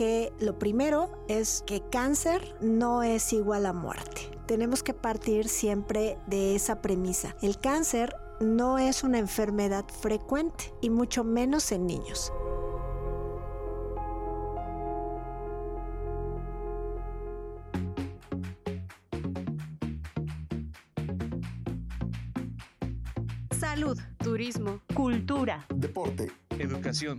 que lo primero es que cáncer no es igual a muerte. Tenemos que partir siempre de esa premisa. El cáncer no es una enfermedad frecuente y mucho menos en niños. Salud, turismo, cultura, deporte, educación.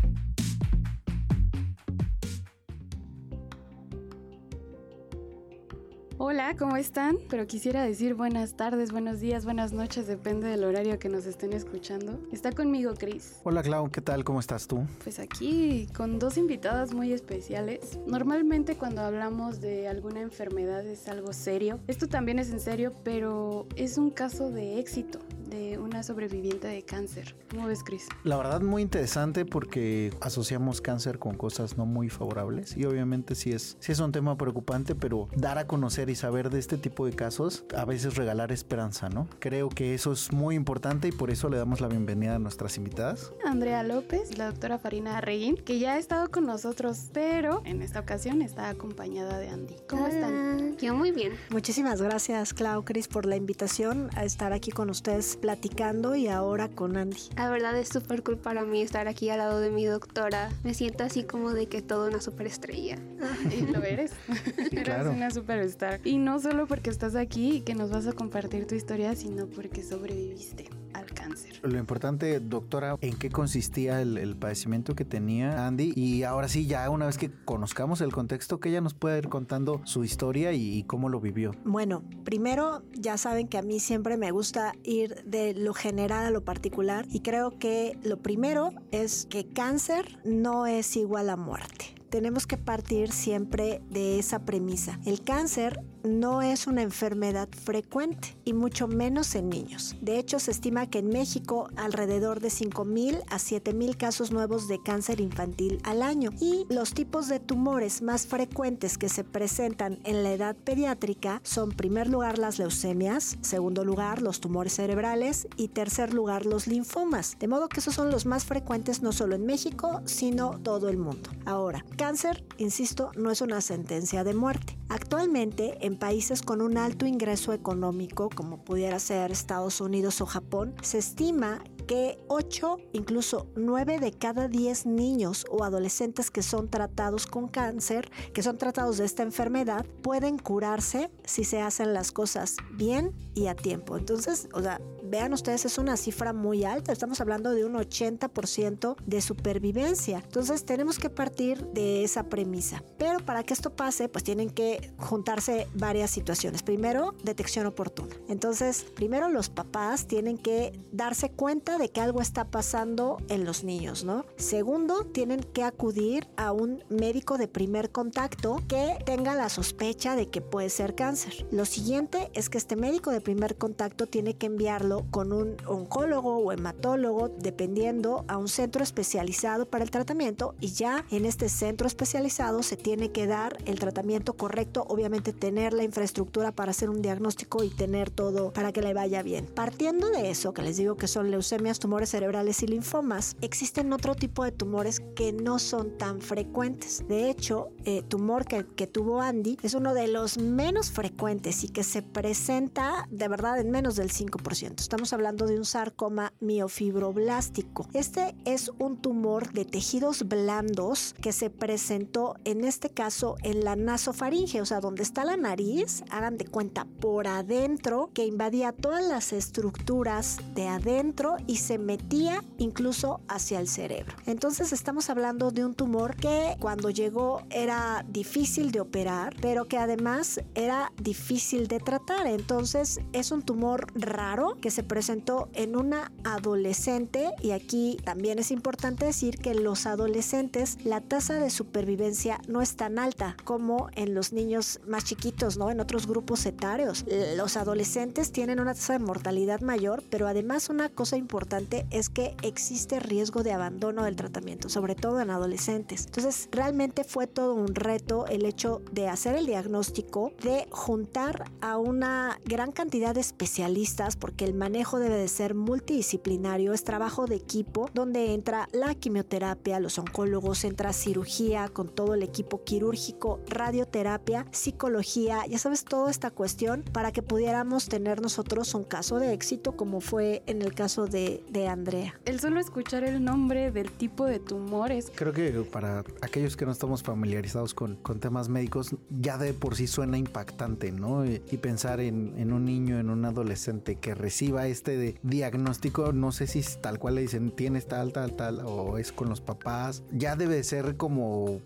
Hola, ¿cómo están? Pero quisiera decir buenas tardes, buenos días, buenas noches, depende del horario que nos estén escuchando. Está conmigo Chris. Hola Clau, ¿qué tal? ¿Cómo estás tú? Pues aquí con dos invitadas muy especiales. Normalmente cuando hablamos de alguna enfermedad es algo serio. Esto también es en serio, pero es un caso de éxito de una sobreviviente de cáncer. ¿Cómo ves, Chris? La verdad muy interesante porque asociamos cáncer con cosas no muy favorables y obviamente sí es, sí es un tema preocupante, pero dar a conocer y saber de este tipo de casos, a veces regalar esperanza, ¿no? Creo que eso es muy importante y por eso le damos la bienvenida a nuestras invitadas. Andrea López, la doctora Farina Reguín, que ya ha estado con nosotros, pero en esta ocasión está acompañada de Andy. ¿Cómo están? Yo muy bien. Muchísimas gracias, Clau, Cris, por la invitación a estar aquí con ustedes platicando y ahora con Andy. La verdad es súper cool para mí estar aquí al lado de mi doctora. Me siento así como de que todo una superestrella. y lo eres. eres una superstar. Y no solo porque estás aquí y que nos vas a compartir tu historia, sino porque sobreviviste cáncer. Lo importante, doctora, ¿en qué consistía el, padecimiento que tenía Andy? Y ahora sí, ya una vez que conozcamos el contexto, que ella nos pueda ir contando su historia y, y cómo lo vivió. Bueno, primero ya saben que a mí siempre me gusta ir de lo general a lo particular y creo que lo primero es que cáncer no es igual a muerte tenemos que partir siempre de esa premisa. El cáncer no es una enfermedad frecuente y mucho menos en niños. De hecho, se estima que en México alrededor de 5.000 a 7.000 casos nuevos de cáncer infantil al año y los tipos de tumores más frecuentes que se presentan en la edad pediátrica son primer lugar las leucemias, segundo lugar los tumores cerebrales y tercer lugar los linfomas. De modo que esos son los más frecuentes no solo en México, sino todo el mundo. Ahora, cáncer, insisto, no es una sentencia de muerte. Actualmente, en países con un alto ingreso económico, como pudiera ser Estados Unidos o Japón, se estima que 8, incluso 9 de cada 10 niños o adolescentes que son tratados con cáncer, que son tratados de esta enfermedad, pueden curarse si se hacen las cosas bien y a tiempo. Entonces, o sea, vean ustedes, es una cifra muy alta, estamos hablando de un 80% de supervivencia. Entonces, tenemos que partir de esa premisa. Pero para que esto pase, pues tienen que juntarse varias situaciones. Primero, detección oportuna. Entonces, primero los papás tienen que darse cuenta de que algo está pasando en los niños, ¿no? Segundo, tienen que acudir a un médico de primer contacto que tenga la sospecha de que puede ser cáncer. Lo siguiente es que este médico de primer contacto tiene que enviarlo con un oncólogo o hematólogo, dependiendo a un centro especializado para el tratamiento y ya en este centro especializado se tiene que dar el tratamiento correcto, obviamente tener la infraestructura para hacer un diagnóstico y tener todo para que le vaya bien. Partiendo de eso, que les digo que son leucemias, tumores cerebrales y linfomas, existen otro tipo de tumores que no son tan frecuentes. De hecho, eh, tumor que tuvo Andy es uno de los menos frecuentes y que se presenta de verdad en menos del 5%. Estamos hablando de un sarcoma miofibroblástico. Este es un tumor de tejidos blandos que se presentó en este caso en la nasofaringe, o sea, donde está la nariz, hagan de cuenta por adentro, que invadía todas las estructuras de adentro y se metía incluso hacia el cerebro. Entonces estamos hablando de un tumor que cuando llegó era difícil de operar, pero que además era difícil de tratar. Entonces es un tumor raro que se se presentó en una adolescente y aquí también es importante decir que en los adolescentes la tasa de supervivencia no es tan alta como en los niños más chiquitos, ¿no? En otros grupos etarios. Los adolescentes tienen una tasa de mortalidad mayor, pero además una cosa importante es que existe riesgo de abandono del tratamiento, sobre todo en adolescentes. Entonces, realmente fue todo un reto el hecho de hacer el diagnóstico, de juntar a una gran cantidad de especialistas, porque el manejo debe de ser multidisciplinario, es trabajo de equipo, donde entra la quimioterapia, los oncólogos, entra cirugía con todo el equipo quirúrgico, radioterapia, psicología, ya sabes, toda esta cuestión para que pudiéramos tener nosotros un caso de éxito como fue en el caso de, de Andrea. El solo escuchar el nombre del tipo de tumores. Creo que para aquellos que no estamos familiarizados con, con temas médicos, ya de por sí suena impactante, ¿no? Y, y pensar en, en, un niño, en un adolescente que reciba este diagnóstico, no sé si tal cual le dicen, tienes tal, tal, tal, o es con los papás, ya debe ser como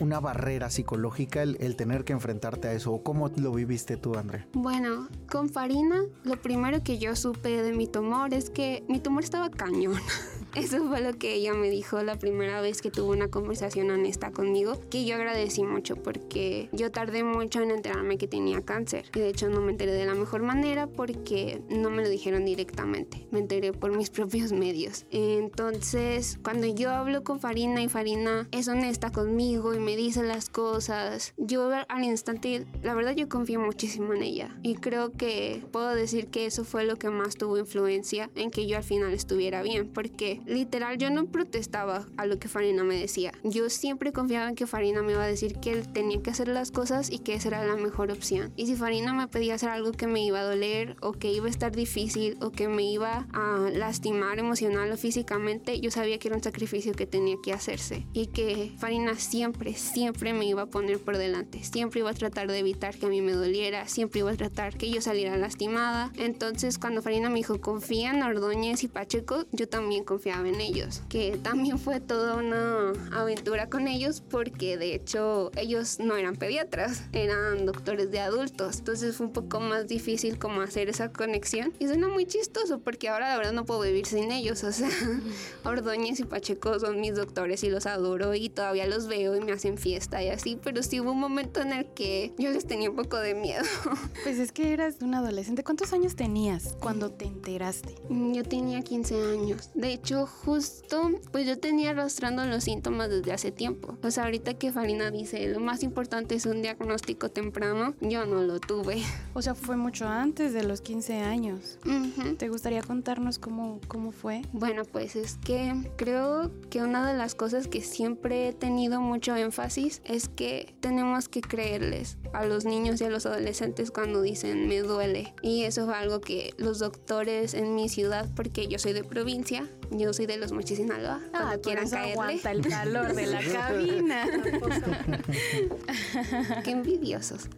una barrera psicológica el, el tener que enfrentarte a eso. ¿Cómo lo viviste tú, Andrea? Bueno, con Farina, lo primero que yo supe de mi tumor es que mi tumor estaba cañón. Eso fue lo que ella me dijo la primera vez que tuvo una conversación honesta conmigo, que yo agradecí mucho porque yo tardé mucho en enterarme que tenía cáncer. Y de hecho no me enteré de la mejor manera porque no me lo dijeron directamente. Me enteré por mis propios medios. Entonces, cuando yo hablo con Farina y Farina es honesta conmigo y me dice las cosas, yo al instante, la verdad yo confío muchísimo en ella. Y creo que puedo decir que eso fue lo que más tuvo influencia en que yo al final estuviera bien. Porque literal yo no protestaba a lo que Farina me decía. Yo siempre confiaba en que Farina me iba a decir que él tenía que hacer las cosas y que esa era la mejor opción. Y si Farina me pedía hacer algo que me iba a doler o que iba a estar difícil o que me iba a lastimar emocional o físicamente, yo sabía que era un sacrificio que tenía que hacerse y que Farina siempre, siempre me iba a poner por delante. Siempre iba a tratar de evitar que a mí me doliera, siempre iba a tratar que yo saliera lastimada. Entonces cuando Farina me dijo confía en Ordóñez y Pacheco, yo también confiaba en ellos, que también fue toda una aventura con ellos porque de hecho ellos no eran pediatras, eran doctores de adultos, entonces fue un poco más difícil como hacer esa conexión. Y suena muy chistoso porque ahora la verdad no puedo vivir sin ellos, o sea, Ordóñez y Pacheco son mis doctores y los adoro y todavía los veo y me hacen fiesta y así, pero sí hubo un momento en el que yo les tenía un poco de miedo. Pues es que eras un adolescente, ¿cuántos años tenías cuando te enteraste? Yo tenía 15 años, de hecho justo pues yo tenía arrastrando los síntomas desde hace tiempo, o sea, ahorita que Farina dice lo más importante es un diagnóstico temprano, yo no lo tuve. O sea, fue mucho antes de los 15 años. Uh -huh. ¿Te gustaría contarnos cómo, cómo fue? Bueno, pues es que creo que una de las cosas que siempre he tenido mucho énfasis es que tenemos que creerles a los niños y a los adolescentes cuando dicen me duele. Y eso fue algo que los doctores en mi ciudad, porque yo soy de provincia, yo soy de los Mochis Sinaloa, ah, cuando quieran caerle. aguanta el calor de la cabina. Qué envidiosos.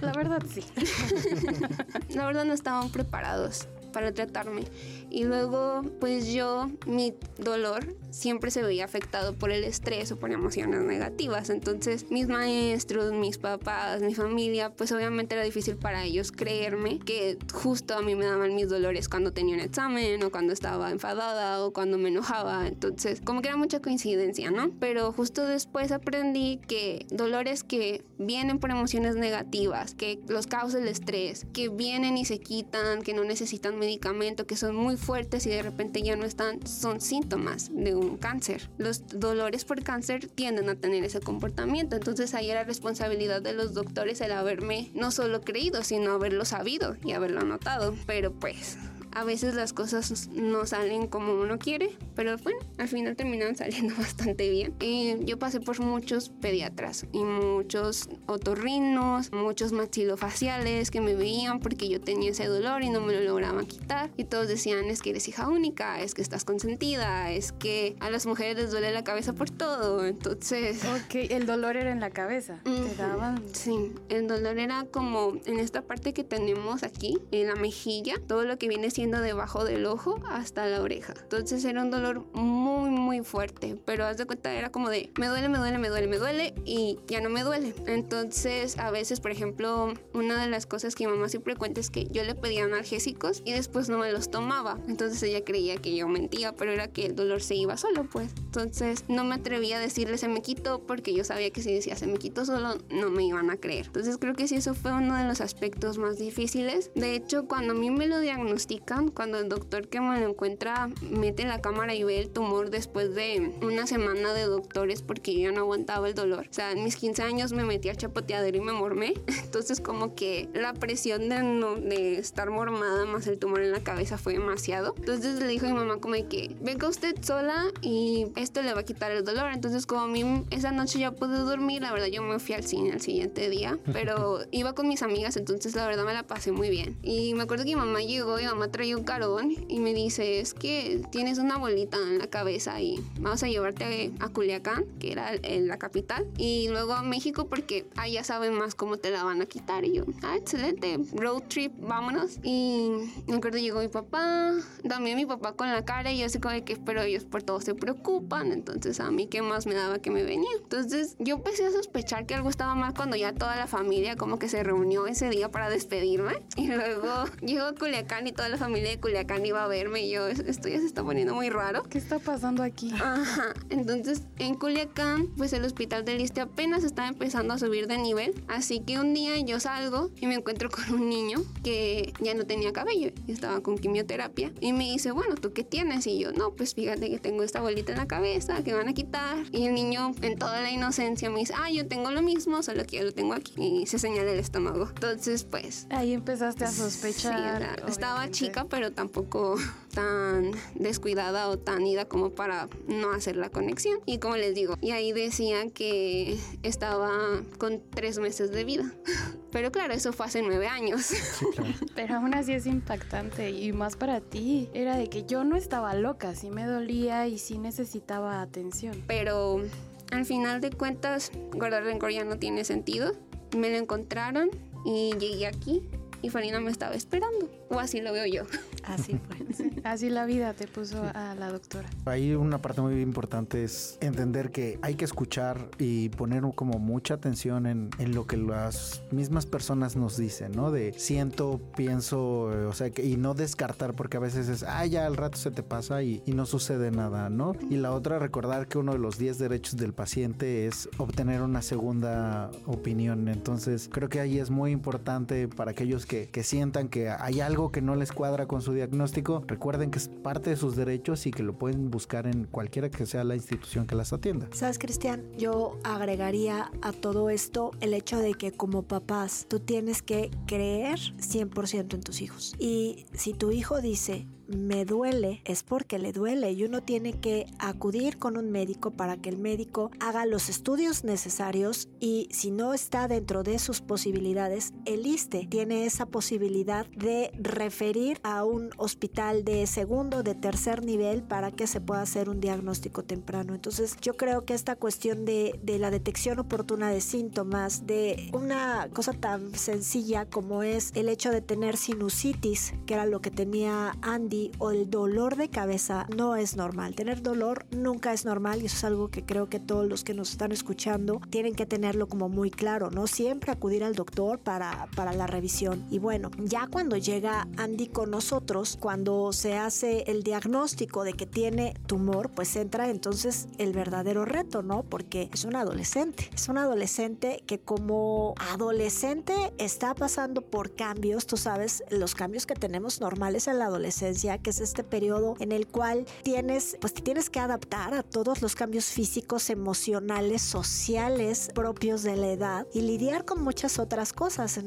La verdad sí. La verdad no estaban preparados para tratarme. Y luego, pues yo, mi dolor siempre se veía afectado por el estrés o por emociones negativas. Entonces, mis maestros, mis papás, mi familia, pues obviamente era difícil para ellos creerme que justo a mí me daban mis dolores cuando tenía un examen o cuando estaba enfadada o cuando me enojaba. Entonces, como que era mucha coincidencia, ¿no? Pero justo después aprendí que dolores que vienen por emociones negativas, que los causa el estrés, que vienen y se quitan, que no necesitan medicamento, que son muy fuertes y de repente ya no están, son síntomas de un cáncer. Los dolores por cáncer tienden a tener ese comportamiento. Entonces ahí era responsabilidad de los doctores el haberme no solo creído, sino haberlo sabido y haberlo notado. Pero pues a veces las cosas no salen como uno quiere, pero bueno, al final terminan saliendo bastante bien. Y yo pasé por muchos pediatras y muchos otorrinos, muchos maxilofaciales que me veían porque yo tenía ese dolor y no me lo lograban quitar. Y todos decían, es que eres hija única, es que estás consentida, es que a las mujeres les duele la cabeza por todo. Entonces... Ok, el dolor era en la cabeza. Uh -huh. Te daban... Sí, el dolor era como en esta parte que tenemos aquí, en la mejilla, todo lo que viene siendo debajo del ojo hasta la oreja. Entonces era un dolor muy, muy fuerte, pero haz de cuenta era como de me duele, me duele, me duele, me duele y ya no me duele. Entonces, a veces, por ejemplo, una de las cosas que mi mamá siempre cuenta es que yo le pedía analgésicos y después no me los tomaba. Entonces ella creía que yo mentía, pero era que el dolor se iba solo, pues. Entonces no me atrevía a decirle se me quitó porque yo sabía que si decía se me quitó solo no me iban a creer. Entonces creo que sí, eso fue uno de los aspectos más difíciles. De hecho, cuando a mí me lo cuando el doctor que me lo encuentra mete la cámara y ve el tumor después de una semana de doctores porque yo no aguantaba el dolor. O sea, en mis 15 años me metí al chapoteadero y me mormé. Entonces como que la presión de, no, de estar mormada más el tumor en la cabeza fue demasiado. Entonces le dijo a mi mamá como que venga usted sola y esto le va a quitar el dolor. Entonces como a mí esa noche ya pude dormir, la verdad yo me fui al cine al siguiente día, pero iba con mis amigas, entonces la verdad me la pasé muy bien. Y me acuerdo que mi mamá llegó y mamá traía un carón y me dice, es que tienes una bolita en la cabeza y vamos a llevarte a Culiacán, que era la capital, y luego a México porque allá saben más cómo te la van a quitar. Y yo, ah, excelente, road trip, vámonos. Y me acuerdo llegó mi papá, también mi papá con la cara y yo así como de que, pero ellos por todo se preocupan, entonces a mí qué más me daba que me venía. Entonces yo empecé a sospechar que algo estaba mal cuando ya toda la familia como que se reunió ese día para despedirme y luego llegó a Culiacán y toda la familia de Culiacán iba a verme y yo, esto ya se está poniendo muy raro. ¿Qué está pasando aquí? Ajá, entonces en Culiacán pues el hospital del Liste apenas estaba empezando a subir de nivel, así que un día yo salgo y me encuentro con un niño que ya no tenía cabello y estaba con quimioterapia y me dice, bueno, ¿tú qué tienes? Y yo, no, pues fíjate que tengo esta bolita en la cabeza que van a quitar. Y el niño en toda la inocencia me dice, ah, yo tengo lo mismo, solo que yo lo tengo aquí. Y se señala el estómago. Entonces, pues... Ahí empezaste a sospechar. Sí, estaba chica, pero tampoco tan descuidada o tan ida como para no hacer la conexión. Y como les digo, y ahí decían que estaba con tres meses de vida. Pero claro, eso fue hace nueve años. Pero aún así es impactante y más para ti. Era de que yo no estaba loca, sí me dolía y sí necesitaba atención. Pero al final de cuentas, guardar rencor ya no tiene sentido. Me lo encontraron y llegué aquí y Farina me estaba esperando. O así lo veo yo. Así fue. Así la vida te puso a la doctora. Ahí una parte muy importante es entender que hay que escuchar y poner como mucha atención en, en lo que las mismas personas nos dicen, ¿no? De siento, pienso, eh, o sea, que, y no descartar porque a veces es, ah, ya al rato se te pasa y, y no sucede nada, ¿no? Y la otra, recordar que uno de los 10 derechos del paciente es obtener una segunda opinión. Entonces, creo que ahí es muy importante para aquellos que, que sientan que hay algo que no les cuadra con su diagnóstico, recuerden que es parte de sus derechos y que lo pueden buscar en cualquiera que sea la institución que las atienda. Sabes, Cristian, yo agregaría a todo esto el hecho de que como papás tú tienes que creer 100% en tus hijos. Y si tu hijo dice, me duele es porque le duele y uno tiene que acudir con un médico para que el médico haga los estudios necesarios y si no está dentro de sus posibilidades, el ISTE tiene esa posibilidad de referir a un hospital de segundo, de tercer nivel para que se pueda hacer un diagnóstico temprano. Entonces yo creo que esta cuestión de, de la detección oportuna de síntomas, de una cosa tan sencilla como es el hecho de tener sinusitis, que era lo que tenía Andy, o el dolor de cabeza no es normal. Tener dolor nunca es normal y eso es algo que creo que todos los que nos están escuchando tienen que tenerlo como muy claro, ¿no? Siempre acudir al doctor para, para la revisión. Y bueno, ya cuando llega Andy con nosotros, cuando se hace el diagnóstico de que tiene tumor, pues entra entonces el verdadero reto, ¿no? Porque es un adolescente. Es un adolescente que como adolescente está pasando por cambios, tú sabes, los cambios que tenemos normales en la adolescencia que es este periodo en el cual tienes, pues te tienes que adaptar a todos los cambios físicos, emocionales, sociales propios de la edad y lidiar con muchas otras cosas.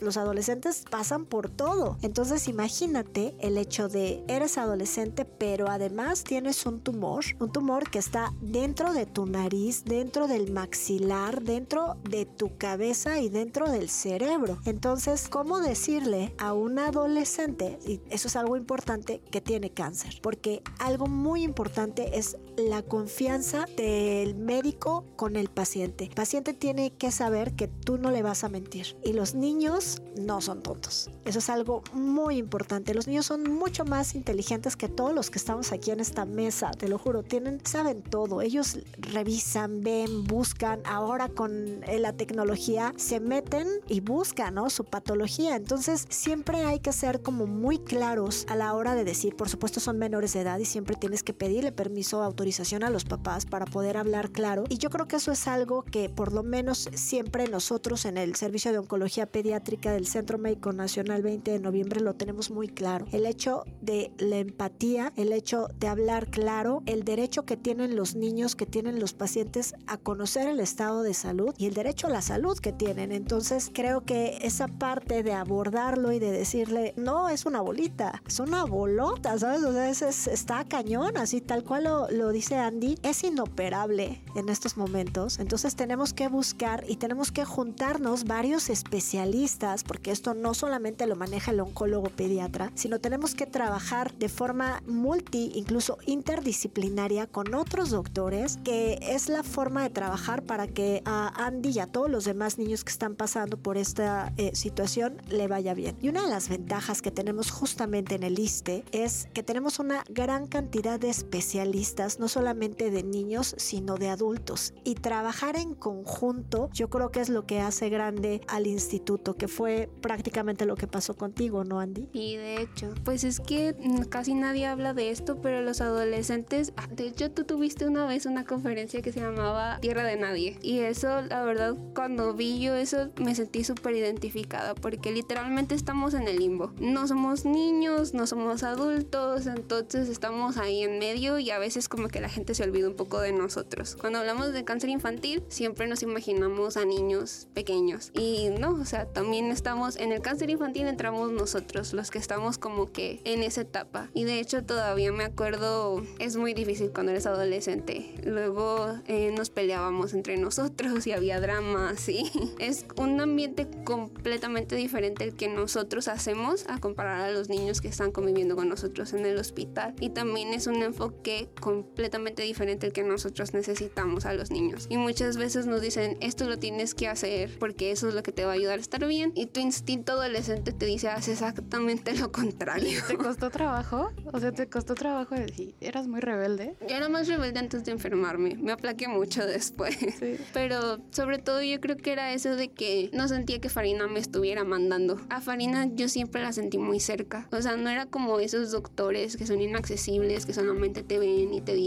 Los adolescentes pasan por todo. Entonces imagínate el hecho de eres adolescente, pero además tienes un tumor, un tumor que está dentro de tu nariz, dentro del maxilar, dentro de tu cabeza y dentro del cerebro. Entonces, ¿cómo decirle a un adolescente, y eso es algo importante, que tiene cáncer, porque algo muy importante es la confianza del médico con el paciente. El paciente tiene que saber que tú no le vas a mentir y los niños no son tontos. Eso es algo muy importante. Los niños son mucho más inteligentes que todos los que estamos aquí en esta mesa, te lo juro, tienen saben todo. Ellos revisan, ven, buscan. Ahora con eh, la tecnología se meten y buscan, ¿no? Su patología. Entonces, siempre hay que ser como muy claros a la hora de decir, por supuesto son menores de edad y siempre tienes que pedirle permiso o a los papás para poder hablar claro. Y yo creo que eso es algo que por lo menos siempre nosotros en el servicio de oncología pediátrica del Centro Médico Nacional 20 de noviembre lo tenemos muy claro. El hecho de la empatía, el hecho de hablar claro, el derecho que tienen los niños, que tienen los pacientes a conocer el estado de salud y el derecho a la salud que tienen. Entonces creo que esa parte de abordarlo y de decirle, no, es una bolita, es una bolota, ¿sabes? O sea, es, está cañón, así tal cual lo, lo dice Andy, es inoperable en estos momentos. Entonces tenemos que buscar y tenemos que juntarnos varios especialistas, porque esto no solamente lo maneja el oncólogo pediatra, sino tenemos que trabajar de forma multi, incluso interdisciplinaria con otros doctores, que es la forma de trabajar para que a Andy y a todos los demás niños que están pasando por esta eh, situación le vaya bien. Y una de las ventajas que tenemos justamente en el ISTE es que tenemos una gran cantidad de especialistas, solamente de niños, sino de adultos. Y trabajar en conjunto, yo creo que es lo que hace grande al instituto, que fue prácticamente lo que pasó contigo, ¿no, Andy? Y de hecho, pues es que casi nadie habla de esto, pero los adolescentes, ah, de hecho tú tuviste una vez una conferencia que se llamaba Tierra de Nadie. Y eso, la verdad, cuando vi yo eso, me sentí súper identificada, porque literalmente estamos en el limbo. No somos niños, no somos adultos, entonces estamos ahí en medio y a veces como que la gente se olvida un poco de nosotros. Cuando hablamos de cáncer infantil, siempre nos imaginamos a niños pequeños. Y no, o sea, también estamos en el cáncer infantil, entramos nosotros, los que estamos como que en esa etapa. Y de hecho todavía me acuerdo, es muy difícil cuando eres adolescente. Luego eh, nos peleábamos entre nosotros y había dramas y es un ambiente completamente diferente el que nosotros hacemos a comparar a los niños que están conviviendo con nosotros en el hospital. Y también es un enfoque completamente diferente el que nosotros necesitamos a los niños. Y muchas veces nos dicen, esto lo tienes que hacer porque eso es lo que te va a ayudar a estar bien. Y tu instinto adolescente te dice, haz exactamente lo contrario. ¿Te costó trabajo? O sea, ¿te costó trabajo decir, eras muy rebelde? Yo era más rebelde antes de enfermarme. Me aplaqué mucho después. Pero sobre todo yo creo que era eso de que no sentía que Farina me estuviera mandando. A Farina yo siempre la sentí muy cerca. O sea, no era como esos doctores que son inaccesibles, que solamente te ven y te dicen,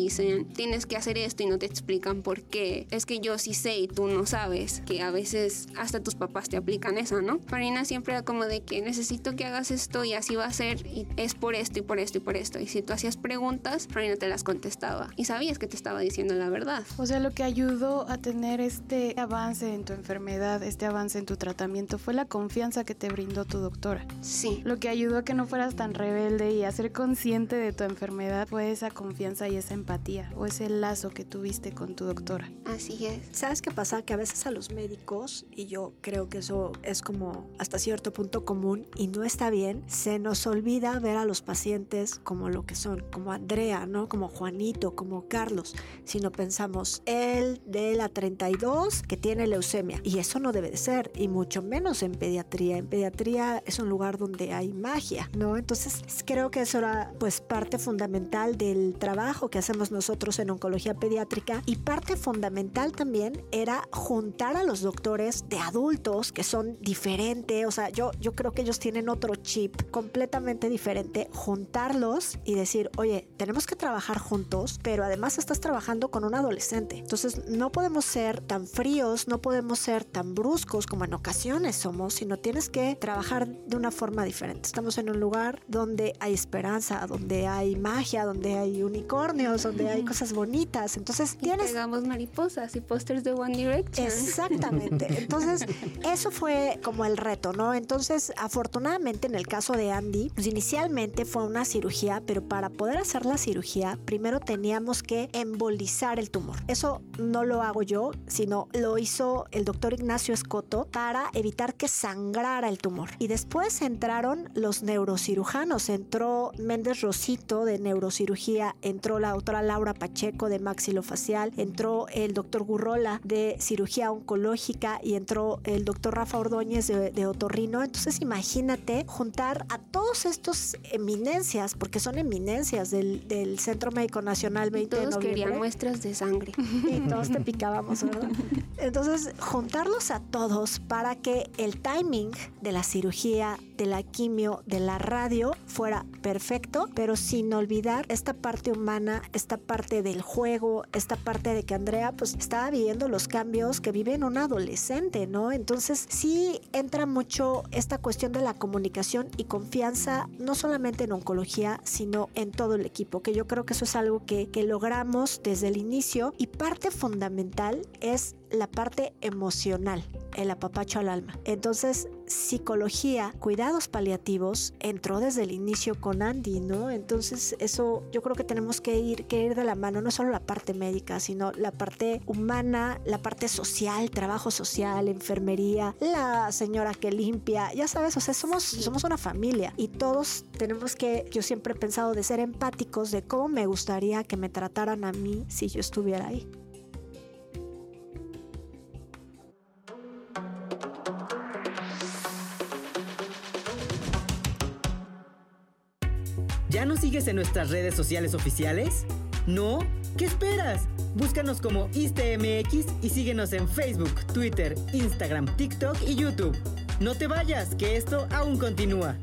tienes que hacer esto y no te explican por qué. Es que yo sí sé y tú no sabes. Que a veces hasta tus papás te aplican esa, ¿no? Farina siempre era como de que necesito que hagas esto y así va a ser y es por esto y por esto y por esto. Y si tú hacías preguntas, Farina te las contestaba y sabías que te estaba diciendo la verdad. O sea, lo que ayudó a tener este avance en tu enfermedad, este avance en tu tratamiento, fue la confianza que te brindó tu doctora. Sí. Lo que ayudó a que no fueras tan rebelde y a ser consciente de tu enfermedad fue esa confianza y esa empatía o ese lazo que tuviste con tu doctora. Así es. ¿Sabes qué pasa? Que a veces a los médicos, y yo creo que eso es como hasta cierto punto común y no está bien, se nos olvida ver a los pacientes como lo que son, como Andrea, ¿no? Como Juanito, como Carlos, sino pensamos, él de la 32 que tiene leucemia. Y eso no debe de ser, y mucho menos en pediatría. En pediatría es un lugar donde hay magia, ¿no? Entonces creo que eso era pues parte fundamental del trabajo que hacemos nosotros en oncología pediátrica y parte fundamental también era juntar a los doctores de adultos que son diferentes, o sea, yo, yo creo que ellos tienen otro chip completamente diferente, juntarlos y decir, oye, tenemos que trabajar juntos, pero además estás trabajando con un adolescente. Entonces no podemos ser tan fríos, no podemos ser tan bruscos como en ocasiones somos, sino tienes que trabajar de una forma diferente. Estamos en un lugar donde hay esperanza, donde hay magia, donde hay unicornios, donde hay cosas bonitas. Entonces Y tienes pegamos mariposas y pósters de One Direction. Exactamente. Entonces, eso fue como el reto, ¿no? Entonces, afortunadamente en el caso de Andy, pues inicialmente fue una cirugía, pero para poder hacer la cirugía, primero teníamos que embolizar el tumor. Eso no lo hago yo, sino lo hizo el doctor Ignacio Escoto para evitar que sangrara el tumor. Y después entraron los neurocirujanos, en- entró Méndez Rosito de neurocirugía, entró la Laura Pacheco de maxilofacial, entró el doctor Gurrola de cirugía oncológica y entró el doctor Rafa Ordóñez de, otorrino. Entonces imagínate juntar a todos estos eminencias, porque son eminencias del, Centro Médico Nacional 20 todos de noviembre. querían muestras de sangre. Y todos te picábamos, ¿verdad? Entonces, juntarlos a todos para que el timing de la cirugía, de la quimio, de la radio fuera perfecto, pero sin olvidar esta parte humana, esta parte del juego, esta parte de que Andrea pues estaba viviendo los cambios que vive en un adolescente, ¿no? Entonces sí entra mucho esta cuestión de la comunicación y confianza, no solamente en oncología, sino en todo el equipo, que yo creo que eso es algo que, que logramos desde el inicio y parte fundamental es la parte emocional, el apapacho al alma. Entonces, psicología, cuidados paliativos, entró desde el inicio con Andy, ¿no? Entonces, eso yo creo que tenemos que ir, que ir de la mano, no solo la parte médica, sino la parte humana, la parte social, trabajo social, enfermería, la señora que limpia, ya sabes, o sea, somos, somos una familia y todos tenemos que, yo siempre he pensado de ser empáticos de cómo me gustaría que me trataran a mí si yo estuviera ahí. ¿Ya nos sigues en nuestras redes sociales oficiales? ¿No? ¿Qué esperas? Búscanos como ISTMX y síguenos en Facebook, Twitter, Instagram, TikTok y YouTube. No te vayas, que esto aún continúa.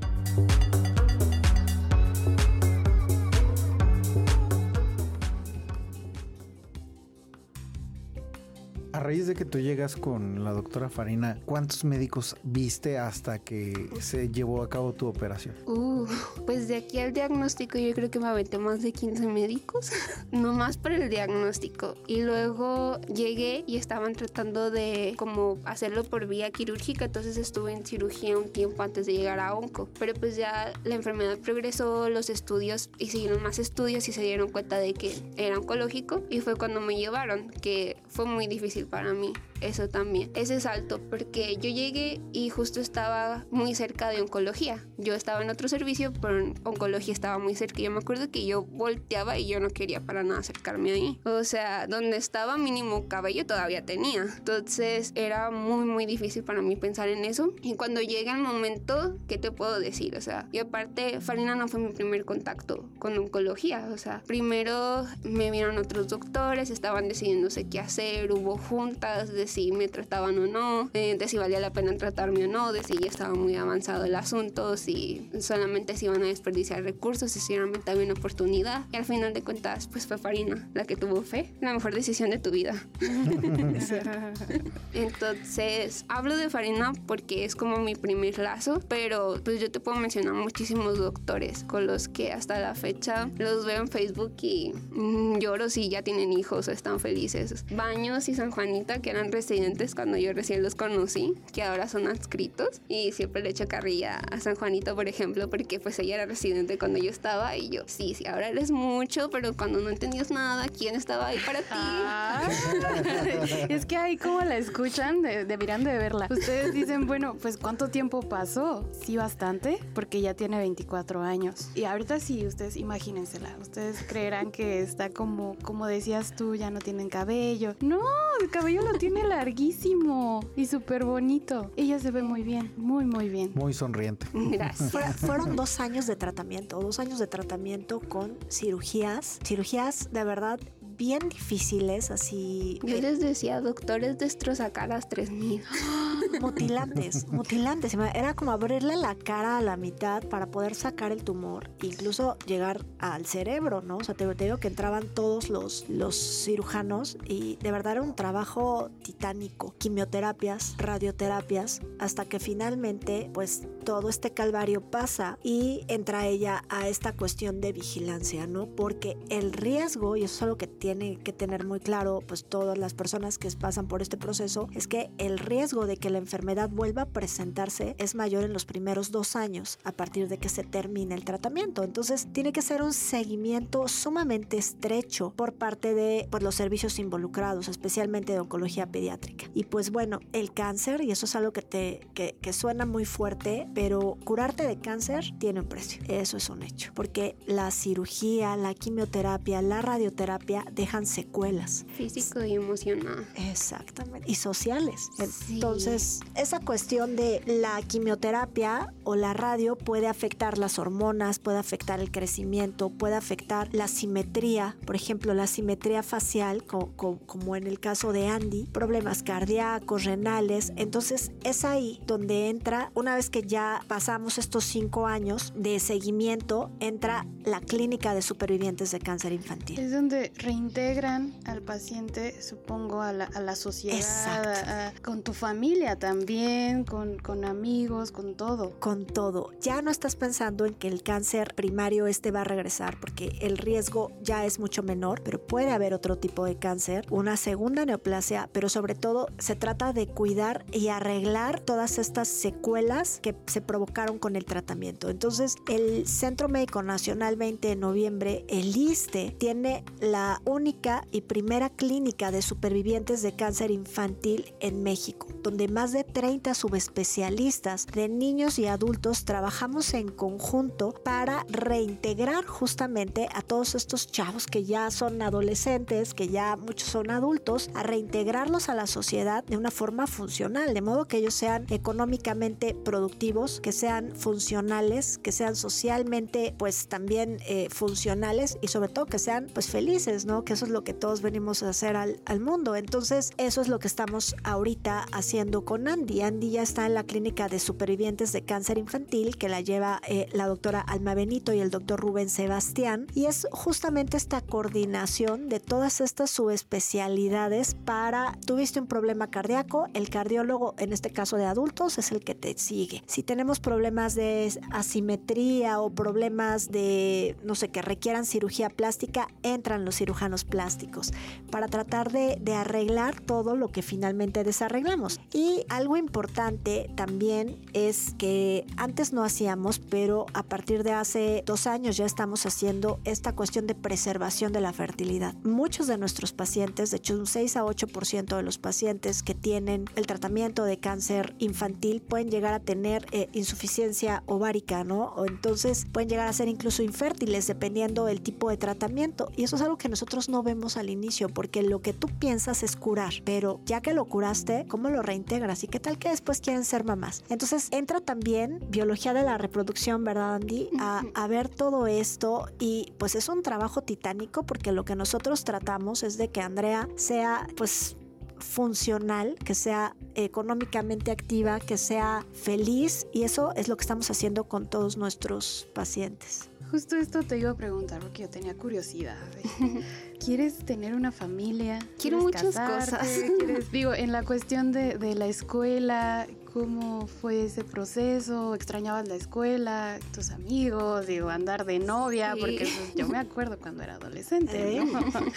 Raíz de que tú llegas con la doctora Farina, ¿cuántos médicos viste hasta que se llevó a cabo tu operación? Uh, pues de aquí al diagnóstico yo creo que me aventé más de 15 médicos, no más para el diagnóstico. Y luego llegué y estaban tratando de como hacerlo por vía quirúrgica, entonces estuve en cirugía un tiempo antes de llegar a onco. Pero pues ya la enfermedad progresó, los estudios y siguieron más estudios y se dieron cuenta de que era oncológico y fue cuando me llevaron, que fue muy difícil para mí eso también. Ese salto, porque yo llegué y justo estaba muy cerca de oncología. Yo estaba en otro servicio, pero oncología estaba muy cerca. Yo me acuerdo que yo volteaba y yo no quería para nada acercarme ahí. O sea, donde estaba mínimo cabello todavía tenía. Entonces era muy, muy difícil para mí pensar en eso. Y cuando llega el momento, ¿qué te puedo decir? O sea, y aparte, Farina no fue mi primer contacto con oncología. O sea, primero me vieron otros doctores, estaban decidiéndose qué hacer, hubo juntas de si me trataban o no, eh, de si valía la pena tratarme o no, de si ya estaba muy avanzado el asunto, si solamente se iban a desperdiciar recursos, si realmente había una oportunidad. Y al final de cuentas, pues fue Farina la que tuvo fe, la mejor decisión de tu vida. Entonces, hablo de Farina porque es como mi primer lazo, pero pues yo te puedo mencionar muchísimos doctores con los que hasta la fecha los veo en Facebook y mm, lloro si ya tienen hijos o están felices. Baños y San Juanita, que eran residentes cuando yo recién los conocí, que ahora son adscritos. Y siempre le echo carrilla a San Juanito, por ejemplo, porque pues ella era residente cuando yo estaba y yo, sí, sí, ahora eres mucho, pero cuando no entendías nada, ¿quién estaba ahí para ti? Ah. es que ahí como la escuchan, deberían de verla. Ustedes dicen, bueno, pues ¿cuánto tiempo pasó? Sí, bastante, porque ya tiene 24 años. Y ahorita sí, ustedes imagínensela, ustedes creerán que está como, como decías tú, ya no tienen cabello. No, el cabello lo tiene larguísimo y súper bonito. Ella se ve muy bien, muy, muy bien. Muy sonriente. Gracias. fueron dos años de tratamiento, dos años de tratamiento con cirugías, cirugías de verdad bien difíciles, así. Yo les decía, doctores destrozacaras 3000. Mutilantes, mutilantes. Era como abrirle la cara a la mitad para poder sacar el tumor, incluso llegar al cerebro, ¿no? O sea, te, digo que entraban todos los, los cirujanos y de verdad era un trabajo titánico. Quimioterapias, radioterapias, hasta que finalmente, pues todo este calvario pasa y entra ella a esta cuestión de vigilancia, ¿no? Porque el riesgo, y eso es algo que tiene que tener muy claro pues todas las personas que pasan por este proceso es que el riesgo de que la enfermedad vuelva a presentarse es mayor en los primeros dos años a partir de que se termine el tratamiento. Entonces tiene que ser un seguimiento sumamente estrecho por parte de pues, los servicios involucrados, especialmente de oncología pediátrica. Y pues bueno, el cáncer, y eso es algo que, te, que, que suena muy fuerte, pero curarte de cáncer tiene un precio. Eso es un hecho. Porque la cirugía, la quimioterapia, la radioterapia dejan secuelas. Físico y emocional. Exactamente. Y sociales. Entonces, esa cuestión de la quimioterapia o la radio puede afectar las hormonas, puede afectar el crecimiento, puede afectar la simetría. Por ejemplo, la simetría facial, como, en el caso de Andy, problemas cardíacos, renales. Entonces, es ahí donde entra, una vez que ya pasamos estos cinco años de seguimiento, entra la clínica de supervivientes de cáncer infantil. Es donde reintegran al paciente, supongo, a la, sociedad, con tu familia también, con, con amigos, con todo. Con todo. Ya no estás pensando en que el cáncer primario este va a regresar porque el riesgo ya es mucho menor, pero puede haber otro tipo de cáncer, una segunda neoplasia, pero sobre todo se trata de cuidar y arreglar todas estas secuelas que se provocaron con el tratamiento. Entonces, el Centro Médico Nacional 20 de noviembre, el ISTE, tiene la única y primera clínica de supervivientes de cáncer infantil en México, donde más de 30 subespecialistas de niños y adultos trabajamos en conjunto para reintegrar justamente a todos estos chavos que ya son adolescentes, que ya muchos son adultos, a reintegrarlos a la sociedad de una forma funcional, de modo que ellos sean económicamente productivos, que sean funcionales, que sean socialmente pues también eh, funcionales y sobre todo que sean pues felices, ¿no? Que eso es lo que todos venimos a hacer al, al mundo. Entonces eso es lo que estamos ahorita haciendo con Andy. Andy ya está en la clínica de supervivientes de cáncer infantil que la lleva eh, la doctora Alma Benito y el doctor Rubén Sebastián y es justamente esta coordinación de todas estas subespecialidades para, tuviste un problema cardíaco, el cardiólogo en este caso de adultos es el que te sigue. Si tenemos problemas de asimetría o problemas de, no sé, que requieran cirugía plástica, entran los cirujanos plásticos para tratar de, de arreglar todo lo que finalmente desarreglamos. Y algo importante también es que antes no hacíamos, pero a partir de hace dos años ya estamos haciendo esta cuestión de preservación de la fertilidad. Muchos de nuestros pacientes, de hecho un 6 a 8% de los pacientes que tienen el tratamiento de cáncer infantil pueden llegar a tener eh, insuficiencia ovárica, ¿no? O entonces pueden llegar a ser incluso infértiles dependiendo del tipo de tratamiento. Y eso es algo que nosotros no vemos al inicio, porque lo que tú piensas es curar, pero ya que lo curaste, ¿cómo lo reintegras? ¿Y qué tal que después quieren ser mamás? Entonces entra también biología de la reproducción, ¿verdad, Andy? A, a ver todo esto y pues es un trabajo titánico porque lo que nosotros tratamos es de que Andrea sea pues funcional, que sea económicamente activa, que sea feliz y eso es lo que estamos haciendo con todos nuestros pacientes. Justo esto te iba a preguntar porque yo tenía curiosidad. ¿Quieres tener una familia? Quiero muchas cosas. digo, en la cuestión de, de la escuela, ¿Cómo fue ese proceso? ¿Extrañabas la escuela, tus amigos, digo, andar de novia? Porque pues, yo me acuerdo cuando era adolescente. ¿no?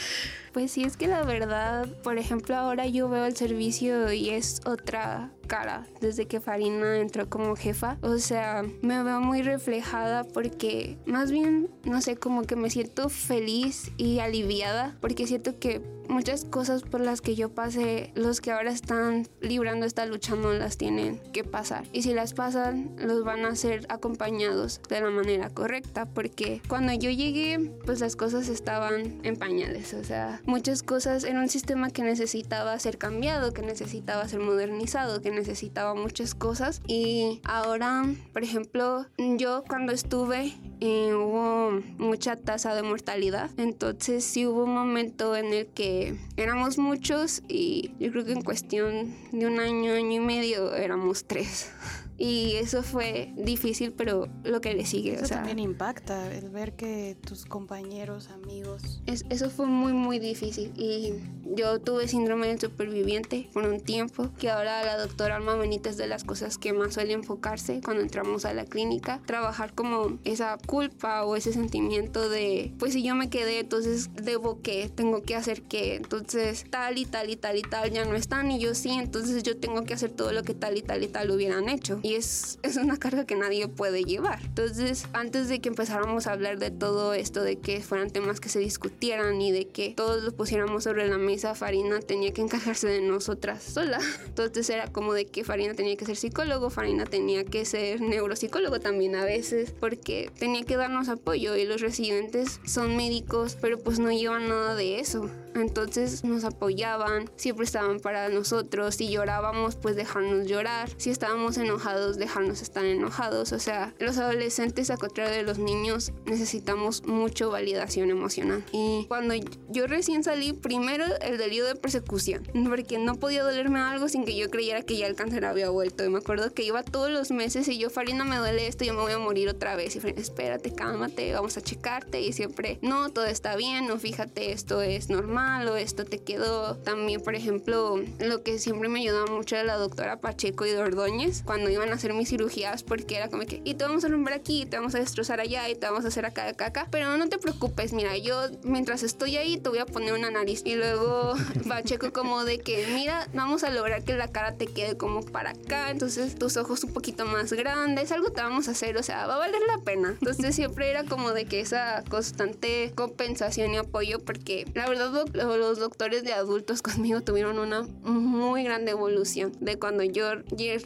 Pues sí, es que la verdad, por ejemplo, ahora yo veo el servicio y es otra cara desde que Farina entró como jefa. O sea, me veo muy reflejada porque más bien, no sé, como que me siento feliz y aliviada porque siento que muchas cosas por las que yo pasé, los que ahora están librando esta lucha no las tienen que pasar. Y si las pasan, los van a ser acompañados de la manera correcta, porque cuando yo llegué, pues las cosas estaban en pañales, o sea, muchas cosas en un sistema que necesitaba ser cambiado, que necesitaba ser modernizado, que necesitaba muchas cosas. Y ahora, por ejemplo, yo cuando estuve eh, hubo mucha tasa de mortalidad, entonces sí hubo un momento en el que éramos muchos y yo creo que en cuestión de un año, año y medio éramos tres. Y eso fue difícil, pero lo que le sigue. Eso o sea, también impacta, el ver que tus compañeros, amigos... es- eso fue muy, muy difícil. Y yo tuve síndrome del superviviente por un tiempo, que ahora la doctora Alma Benítez de las cosas que más suele enfocarse cuando entramos a la clínica, trabajar como esa culpa o ese sentimiento de, pues si yo me quedé, entonces debo que, tengo que hacer que, entonces tal y tal y tal y tal ya no están y yo sí, entonces yo tengo que hacer todo lo que tal y tal y tal hubieran hecho. Y es, es una carga que nadie puede llevar. Entonces, antes de que empezáramos a hablar de todo esto, de que fueran temas que se discutieran y de que todos lo pusiéramos sobre la mesa, Farina tenía que encargarse de nosotras sola. Entonces era como de que Farina tenía que ser psicólogo, Farina tenía que ser neuropsicólogo también a veces, porque tenía que darnos apoyo y los residentes son médicos, pero pues no llevan nada de eso. Entonces nos apoyaban, siempre estaban para nosotros. Si llorábamos, pues dejarnos llorar. Si estábamos enojados, dejarnos estar enojados. O sea, los adolescentes, a contrario de los niños, necesitamos mucho validación emocional. Y cuando yo recién salí, primero el delirio de persecución, porque no podía dolerme algo sin que yo creyera que ya el cáncer había vuelto. Y me acuerdo que iba todos los meses y yo, Farina, me duele esto, yo me voy a morir otra vez. Y Farina, espérate, cálmate, vamos a checarte. Y siempre, no, todo está bien, no, fíjate, esto es normal o esto te quedó. También, por ejemplo, lo que siempre me ayudaba mucho era la doctora Pacheco y de Ordóñez cuando iban a hacer mis cirugías, porque era como que, y te vamos a romper aquí, y te vamos a destrozar allá, y te vamos a hacer acá, acá, acá. Pero no te preocupes, mira, yo mientras estoy ahí te voy a poner una nariz. Y luego Pacheco como de que, mira, vamos a lograr que la cara te quede como para acá, entonces tus ojos un poquito más grandes, algo te vamos a hacer, o sea, va a valer la pena. Entonces siempre era como de que esa constante compensación y apoyo, porque la verdad los doctores de adultos conmigo tuvieron una muy grande evolución de cuando yo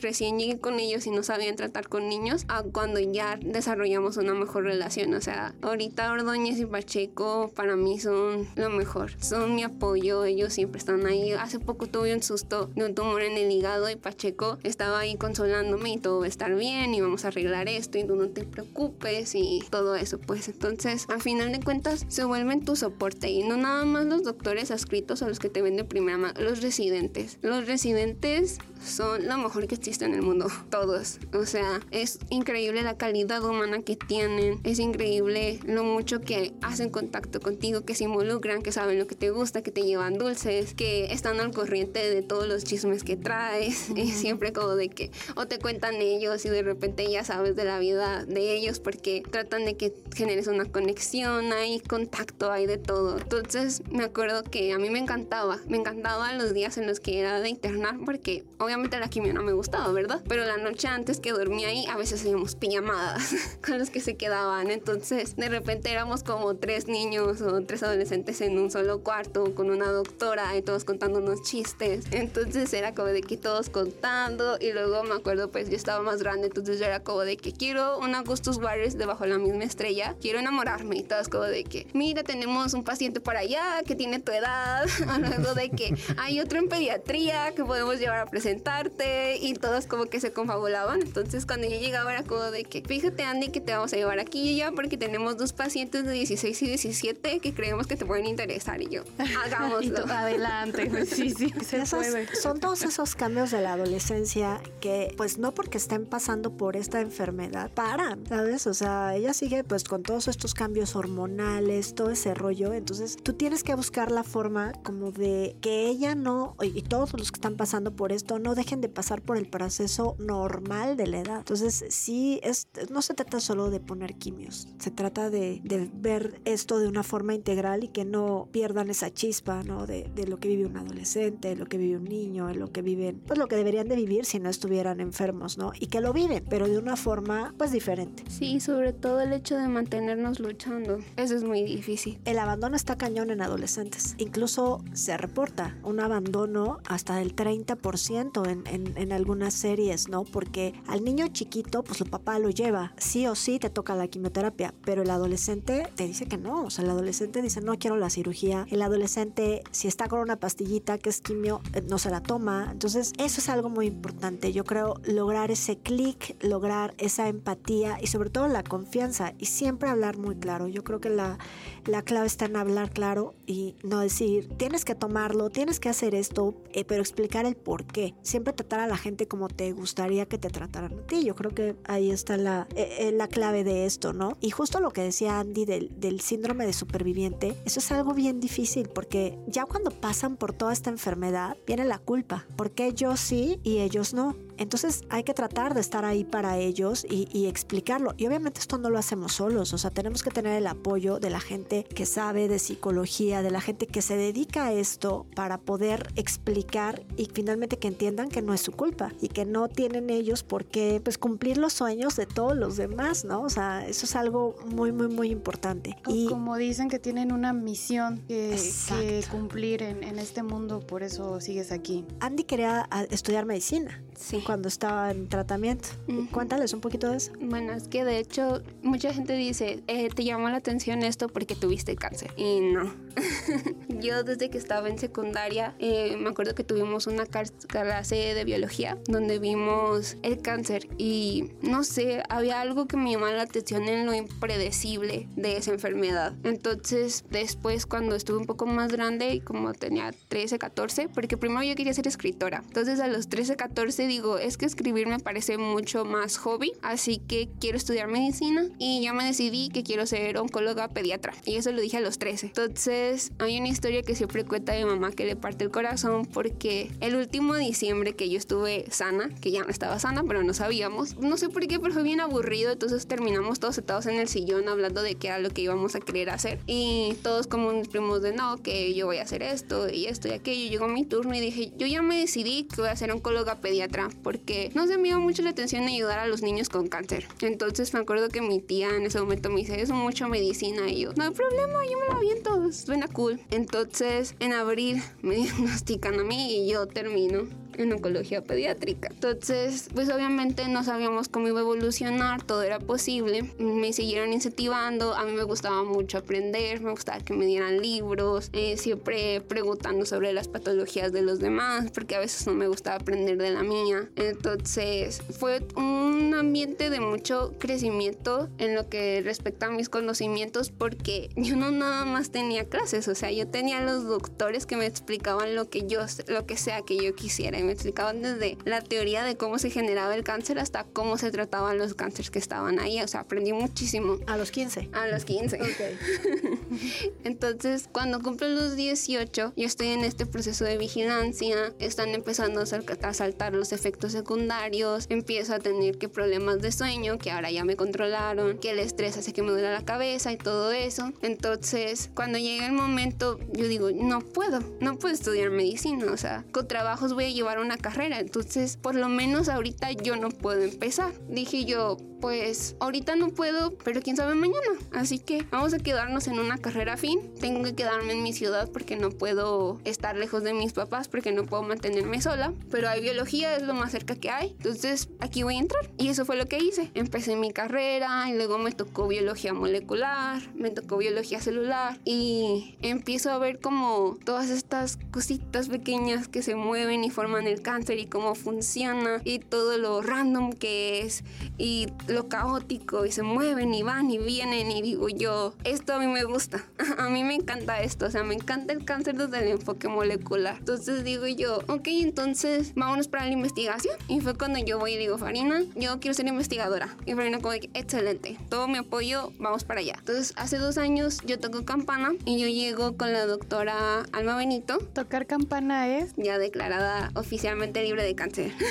recién llegué con ellos y no sabían tratar con niños a cuando ya desarrollamos una mejor relación. O sea, ahorita Ordóñez y Pacheco para mí son lo mejor, son mi apoyo, ellos siempre están ahí. Hace poco tuve un susto de un tumor en el hígado y Pacheco estaba ahí consolándome y todo va a estar bien y vamos a arreglar esto y tú no te preocupes y todo eso. Pues entonces, al final de cuentas, se vuelven tu soporte y no nada más los doctores adscritos a los que te ven de primera mano, los residentes. Los residentes son lo mejor que existe en el mundo, todos. O sea, es increíble la calidad humana que tienen, es increíble lo mucho que hacen contacto contigo, que se involucran, que saben lo que te gusta, que te llevan dulces, que están al corriente de todos los chismes que traes, y siempre como de que o te cuentan ellos y de repente ya sabes de la vida de ellos porque tratan de que generes una conexión, hay contacto, hay de todo. Entonces me acuerdo que a mí me encantaba, me encantaba los días en los que era de internar porque obviamente la quimio no me gustaba, ¿verdad? Pero la noche antes que dormía ahí a veces hacíamos pijamadas con los que se quedaban. Entonces de repente éramos como tres niños o tres adolescentes en un solo cuarto con una doctora y todos contando unos chistes. Entonces era como de que todos contando y luego me acuerdo pues yo estaba más grande, entonces yo era como de que quiero un Augustus Warriors debajo de la misma estrella, quiero enamorarme y todos como de que mira tenemos un paciente por allá que tiene tu edad, o luego de que hay otro en pediatría que podemos llevar a presentarte y todos como que se confabulaban. Entonces cuando yo llegaba era como de que fíjate Andy que te vamos a llevar aquí y allá porque tenemos dos pacientes de 16 y 17 que creemos que te pueden interesar y yo Y hagámoslo. tú, adelante, pues sí, sí, se Esos- puede. son todos esos cambios de la adolescencia que pues no porque estén pasando por esta enfermedad paran, ¿sabes? O sea, ella sigue pues con todos estos cambios hormonales, todo ese rollo, entonces tú tienes que buscar la forma como de que ella no, y y todos los que están pasando por esto, no dejen de pasar por el proceso normal de la edad. Entonces sí, es, no se trata solo de poner quimios, se trata de, de ver esto de una forma integral y que no pierdan esa chispa, ¿no? De, de lo que vive un adolescente, de lo que vive un niño, de lo que viven, pues lo que deberían de vivir si no estuvieran enfermos, ¿no? Y que lo viven, pero de una forma pues diferente. Sí, sobre todo el hecho de mantenernos luchando. Eso es muy difícil. El abandono está cañón en adolescentes. Incluso se reporta un abandono hasta del 30% en, en, algunas series, ¿no? Porque al niño chiquito, pues su papá lo lleva. Sí o sí te toca la quimioterapia, pero el adolescente te dice que no. O sea, el adolescente dice, no quiero la cirugía. El adolescente, si está con una pastillita que es quimio, eh, no se la toma. Entonces, eso es algo muy importante. Yo creo lograr ese clic, lograr esa empatía y sobre todo la confianza y siempre hablar muy claro. Yo creo que la, la clave está en hablar claro y no decir, tienes que tomarlo, tienes que hacer esto, eh, pero explicar el por qué. Siempre tratar a la gente como te gustaría que te trataran a ti. Yo creo que ahí está la, eh, eh, la clave de esto, ¿no? Y justo lo que decía Andy del, del síndrome de superviviente, eso es algo bien difícil porque ya cuando pasan por toda esta enfermedad, viene la culpa. ¿Por qué yo sí y ellos no? Entonces hay que tratar de estar ahí para ellos y, explicarlo. Y obviamente esto no lo hacemos solos, o sea, tenemos que tener el apoyo de la gente que sabe de psicología, de la gente que se dedica a esto para poder explicar y finalmente que entiendan que no es su culpa y que no tienen ellos por qué pues, cumplir los sueños de todos los demás, ¿no? O sea, eso es algo muy, muy, muy importante. Y como dicen que tienen una misión que, cumplir en, en este mundo, por eso sigues aquí. Andy quería ah, estudiar medicina. Sí. Cuando estaba en tratamiento. Cuéntales un poquito de eso. Bueno, es que de hecho mucha gente dice, eh, te llamó la atención esto porque tuviste cáncer. Y no. Yo desde que estaba en secundaria eh, me acuerdo que tuvimos una clase de biología donde vimos el cáncer y no sé, había algo que me llamó la atención en lo impredecible de esa enfermedad. Entonces después cuando estuve un poco más grande y como tenía 13, 14, porque primero yo quería ser escritora. Entonces a los 13, 14 digo, es que escribir me parece mucho más hobby, así que quiero estudiar medicina y ya me decidí que quiero ser oncóloga pediatra. Y eso lo dije a los 13. Entonces hay una historia que siempre cuenta mi mamá que le parte el corazón porque el último diciembre que yo estuve sana, que ya no estaba sana, pero no sabíamos, no sé por qué, pero fue bien aburrido, entonces terminamos todos sentados en el sillón hablando de qué era lo que íbamos a querer hacer y todos como unos primos de no, que yo voy a hacer esto y esto y aquello. Llegó mi turno y dije, yo ya me decidí que voy a ser oncóloga pediatra porque no se me dio mucho la atención ayudar a los niños con cáncer. Entonces me acuerdo que mi tía en ese momento me dice, es mucho medicina y yo, no hay problema, yo me lo aviento, suena cool. Entonces en abril me diagnostican a mí y yo termino en oncología pediátrica. Entonces, pues obviamente no sabíamos cómo iba a evolucionar, todo era posible. Me siguieron incentivando, a mí me gustaba mucho aprender, me gustaba que me dieran libros, eh, siempre preguntando sobre las patologías de los demás, porque a veces no me gustaba aprender de la mía. Entonces, fue un ambiente de mucho crecimiento en lo que respecta a mis conocimientos, porque yo no nada más tenía clases, o sea, yo tenía los doctores que me explicaban lo que yo, lo que sea que yo quisiera me explicaban desde la teoría de cómo se generaba el cáncer hasta cómo se trataban los cánceres que estaban ahí. O sea, aprendí muchísimo. A los 15. A los 15. Entonces, cuando cumplo los 18, yo estoy en este proceso de vigilancia, están empezando a saltar los efectos secundarios, empiezo a tener que problemas de sueño, que ahora ya me controlaron, que el estrés hace que me duele la cabeza y todo eso. Entonces, cuando llega el momento, yo digo, no puedo, no puedo estudiar medicina, o sea, con trabajos voy a llevar una carrera, entonces por lo menos ahorita yo no puedo empezar. Dije yo, pues ahorita no puedo, pero quién sabe mañana. Así que vamos a quedarnos en una carrera fin. Tengo que quedarme en mi ciudad porque no puedo estar lejos de mis papás porque no puedo mantenerme sola. Pero hay biología, es lo más cerca que hay. Entonces aquí voy a entrar. Y eso fue lo que hice. Empecé mi carrera y luego me tocó biología molecular, me tocó biología celular y empiezo a ver como todas estas cositas pequeñas que se mueven y forman el cáncer y cómo funciona y todo lo random que es y lo caótico y se mueven y van y vienen y digo yo, esto a mí me gusta, a mí me encanta esto, o sea, me encanta el cáncer desde el enfoque molecular. Entonces digo yo, ok, entonces vámonos para la investigación. Y fue cuando yo voy y digo, Farina, yo quiero ser investigadora. Y Farina como que, excelente, todo mi apoyo, vamos para allá. Entonces hace dos años yo toco campana y yo llego con la doctora Alma Benito. Tocar campana es ya declarada oficialmente libre de cáncer.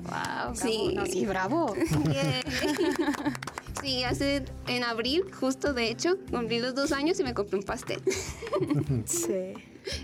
Wow, sí. sí, bravo. Sí, hace en abril, justo de hecho, cumplí los dos años y me compré un pastel. sí.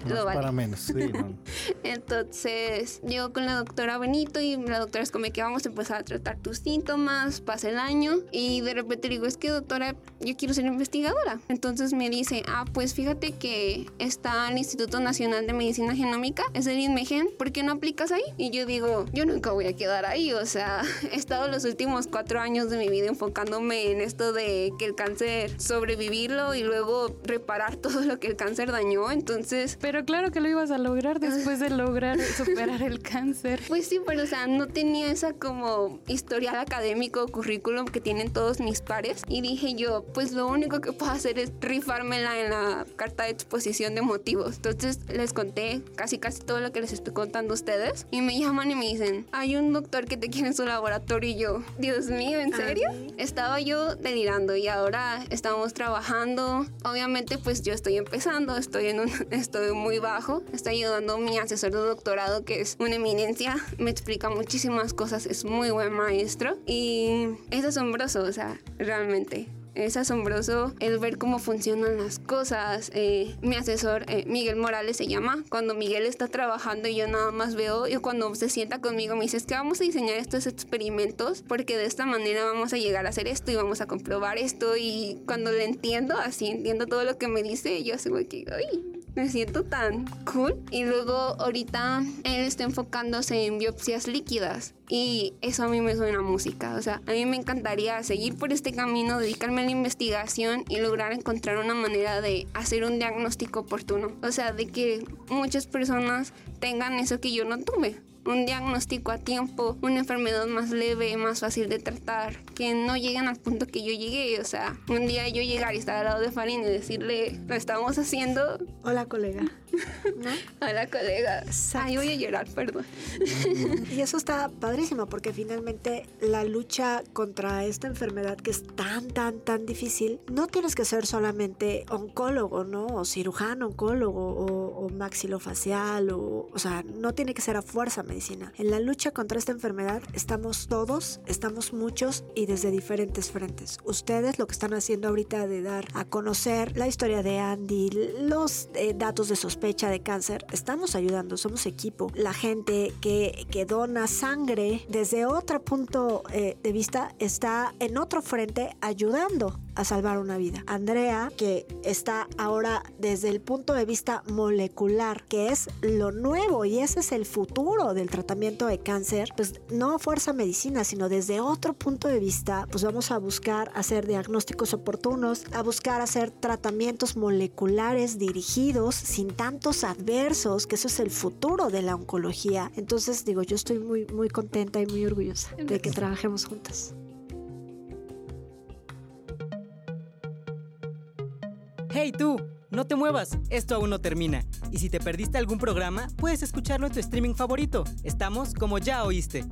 No para menos, sí, Entonces, llego con la doctora Benito y la doctora es como que vamos a empezar a tratar tus síntomas, pasa el año y de repente digo, es que doctora, yo quiero ser investigadora. Entonces me dice, ah, pues fíjate que está el Instituto Nacional de Medicina Genómica, es el INMEGEN, ¿por qué no aplicas ahí? Y yo digo, yo nunca voy a quedar ahí, o sea, he estado los últimos cuatro años de mi vida enfocándome en esto de que el cáncer sobrevivirlo y luego reparar todo lo que el cáncer dañó, entonces meses. Pero claro que lo ibas a lograr después de lograr superar el cáncer. Pues sí, pero o sea, no tenía esa como historial académico, currículum que tienen todos mis pares. Y dije yo, pues lo único que puedo hacer es rifármela en la carta de exposición de motivos. Entonces les conté casi casi todo lo que les estoy contando a ustedes. Y me llaman y me dicen, hay un doctor que te quiere en su laboratorio. Y yo, Dios mío, ¿en serio? Estaba yo delirando y ahora estamos trabajando. Obviamente pues yo estoy empezando, estoy en un, estoy muy bajo. Estoy ayudando mi asesor de doctorado que es una eminencia. Me explica muchísimas cosas, es muy buen maestro y es asombroso, o sea, realmente es asombroso el ver cómo funcionan las cosas. Eh, mi asesor, eh, Miguel Morales se llama, cuando Miguel está trabajando y yo nada más veo, y cuando se sienta conmigo me dice, es que vamos a diseñar estos experimentos porque de esta manera vamos a llegar a hacer esto y vamos a comprobar esto. Y cuando le entiendo, así entiendo todo lo que me dice, yo así que, me siento tan cool. Y luego ahorita él está enfocándose en biopsias líquidas. Y eso a mí me suena música. O sea, a mí me encantaría seguir por este camino, dedicarme a la investigación y lograr encontrar una manera de hacer un diagnóstico oportuno. O sea, de que muchas personas tengan eso que yo no tuve un diagnóstico a tiempo, una enfermedad más leve, más fácil de tratar, que no lleguen al punto que yo llegué. O sea, un día yo llegar y estar al lado de Farin y decirle, lo estamos haciendo. Hola, colega. Hola, colega. Ay, voy a llorar, perdón. y eso está padrísimo porque finalmente la lucha contra esta enfermedad que es tan, tan, tan difícil, no tienes que ser solamente oncólogo, ¿no? O cirujano, oncólogo, o, o maxilofacial, o, o sea, no tiene que ser a fuerza En la lucha contra esta enfermedad estamos todos, estamos muchos y desde diferentes frentes. Ustedes lo que están haciendo ahorita de dar a conocer la historia de Andy, los eh, datos de sospecha de cáncer, estamos ayudando, somos equipo. La gente que, que dona sangre desde otro punto eh, de vista está en otro frente ayudando a salvar una vida. Andrea, que está ahora desde el punto de vista molecular, que es lo nuevo y ese es el futuro del tratamiento de cáncer, pues no fuerza medicina, sino desde otro punto de vista, pues vamos a buscar hacer diagnósticos oportunos, a buscar hacer tratamientos moleculares dirigidos sin tantos adversos, que eso es el futuro de la oncología. Entonces digo, yo estoy muy, muy contenta y muy orgullosa de que trabajemos juntas. ¡Hey tú! No te muevas, esto aún no termina. Y si te perdiste algún programa, puedes escucharlo en tu streaming favorito. Estamos como ya oíste.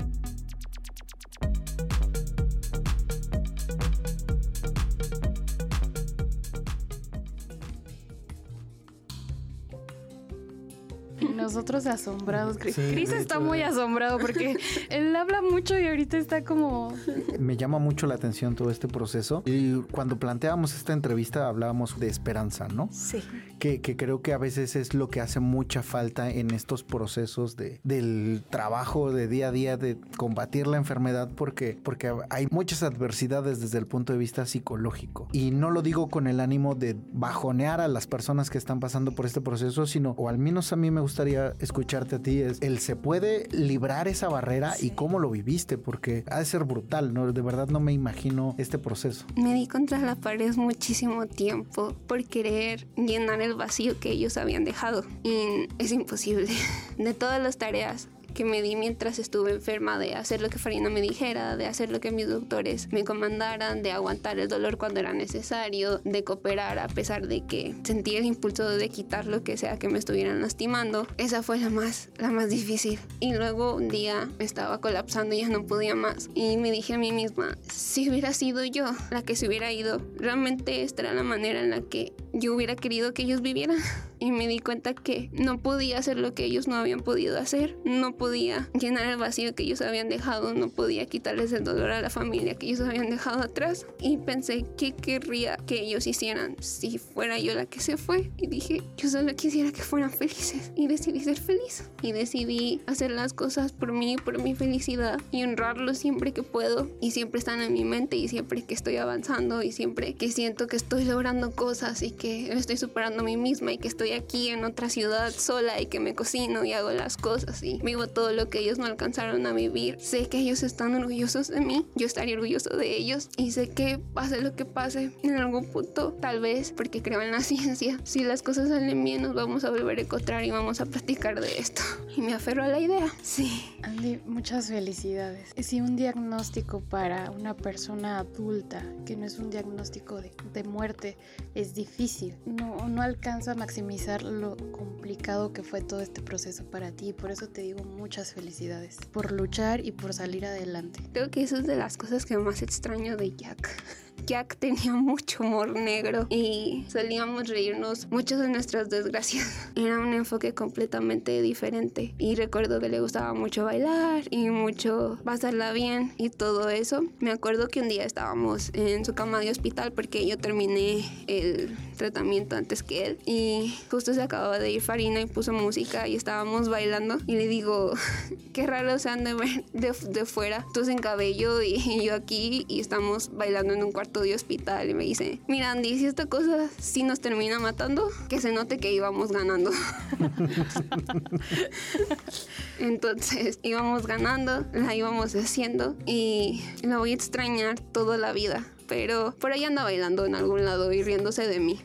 Nosotros asombrados. Chris está muy asombrado porque él habla mucho y ahorita está como... Me llama mucho la atención todo este proceso. Y cuando planteábamos esta entrevista hablábamos de esperanza, ¿no? Sí. Que, que creo que a veces es lo que hace mucha falta en estos procesos de, del trabajo de día a día de combatir la enfermedad porque, porque hay muchas adversidades desde el punto de vista psicológico. Y no lo digo con el ánimo de bajonear a las personas que están pasando por este proceso, sino, o al menos a mí me gustaría escucharte a ti es el se puede librar esa barrera y cómo lo viviste, porque ha de ser brutal, ¿no? De verdad no me imagino este proceso. Me di contra la pared muchísimo tiempo por querer llenar el vacío que ellos habían dejado y es imposible. De todas las tareas que me di mientras estuve enferma de hacer lo que Farina me dijera, de hacer lo que mis doctores me comandaran, de aguantar el dolor cuando era necesario, de cooperar a pesar de que sentí el impulso de quitar lo que sea que me estuvieran lastimando. Esa fue la más, la más difícil. Y luego un día estaba colapsando y ya no podía más. Y me dije a mí misma, si hubiera sido yo la que se hubiera ido, realmente esta era la manera en la que yo hubiera querido que ellos vivieran. Y me di cuenta que no podía hacer lo que ellos no habían podido hacer. No podía llenar el vacío que ellos habían dejado. No podía quitarles el dolor a la familia que ellos habían dejado atrás. Y pensé, ¿qué querría que ellos hicieran si fuera yo la que se fue? Y dije, yo solo quisiera que fueran felices. Y decidí ser feliz. Y decidí hacer las cosas por mí, por mi felicidad. Y honrarlos siempre que puedo. Y siempre están en mi mente. Y siempre que estoy avanzando. Y siempre que siento que estoy logrando cosas. Y que que estoy superando a mí misma y que estoy aquí en otra ciudad sola y que me cocino y hago las cosas y vivo todo lo que ellos no alcanzaron a vivir. Sé que ellos están orgullosos de mí, yo estaría orgulloso de ellos y sé que pase lo que pase en algún punto, tal vez porque creo en la ciencia, si las cosas salen bien nos vamos a volver a encontrar y vamos a platicar de esto. Y me aferro a la idea. Sí. Andy, muchas felicidades. Si un diagnóstico para una persona adulta, que no es un diagnóstico de, de muerte, es difícil, no, no alcanza a maximizar lo complicado que fue todo este proceso para ti. Por eso te digo muchas felicidades por luchar y por salir adelante. Creo que eso es de las cosas que más extraño de Jack. Jack tenía mucho humor negro y solíamos reírnos muchas de nuestras desgracias. Era un enfoque completamente diferente y recuerdo que le gustaba mucho bailar y mucho pasarla bien y todo eso. Me acuerdo que un día estábamos en su cama de hospital porque yo terminé el tratamiento antes que él y justo se acababa de ir Farina y puso música y estábamos bailando y le digo, qué raro se han de ver de, de fuera, tú sin cabello y, y yo aquí y estamos bailando en un cuarto de hospital y me dice, mira Andy, si esta cosa sí nos termina matando, que se note que íbamos ganando. Entonces íbamos ganando, la íbamos haciendo y la voy a extrañar toda la vida. Pero por ahí anda bailando en algún lado y riéndose de mí.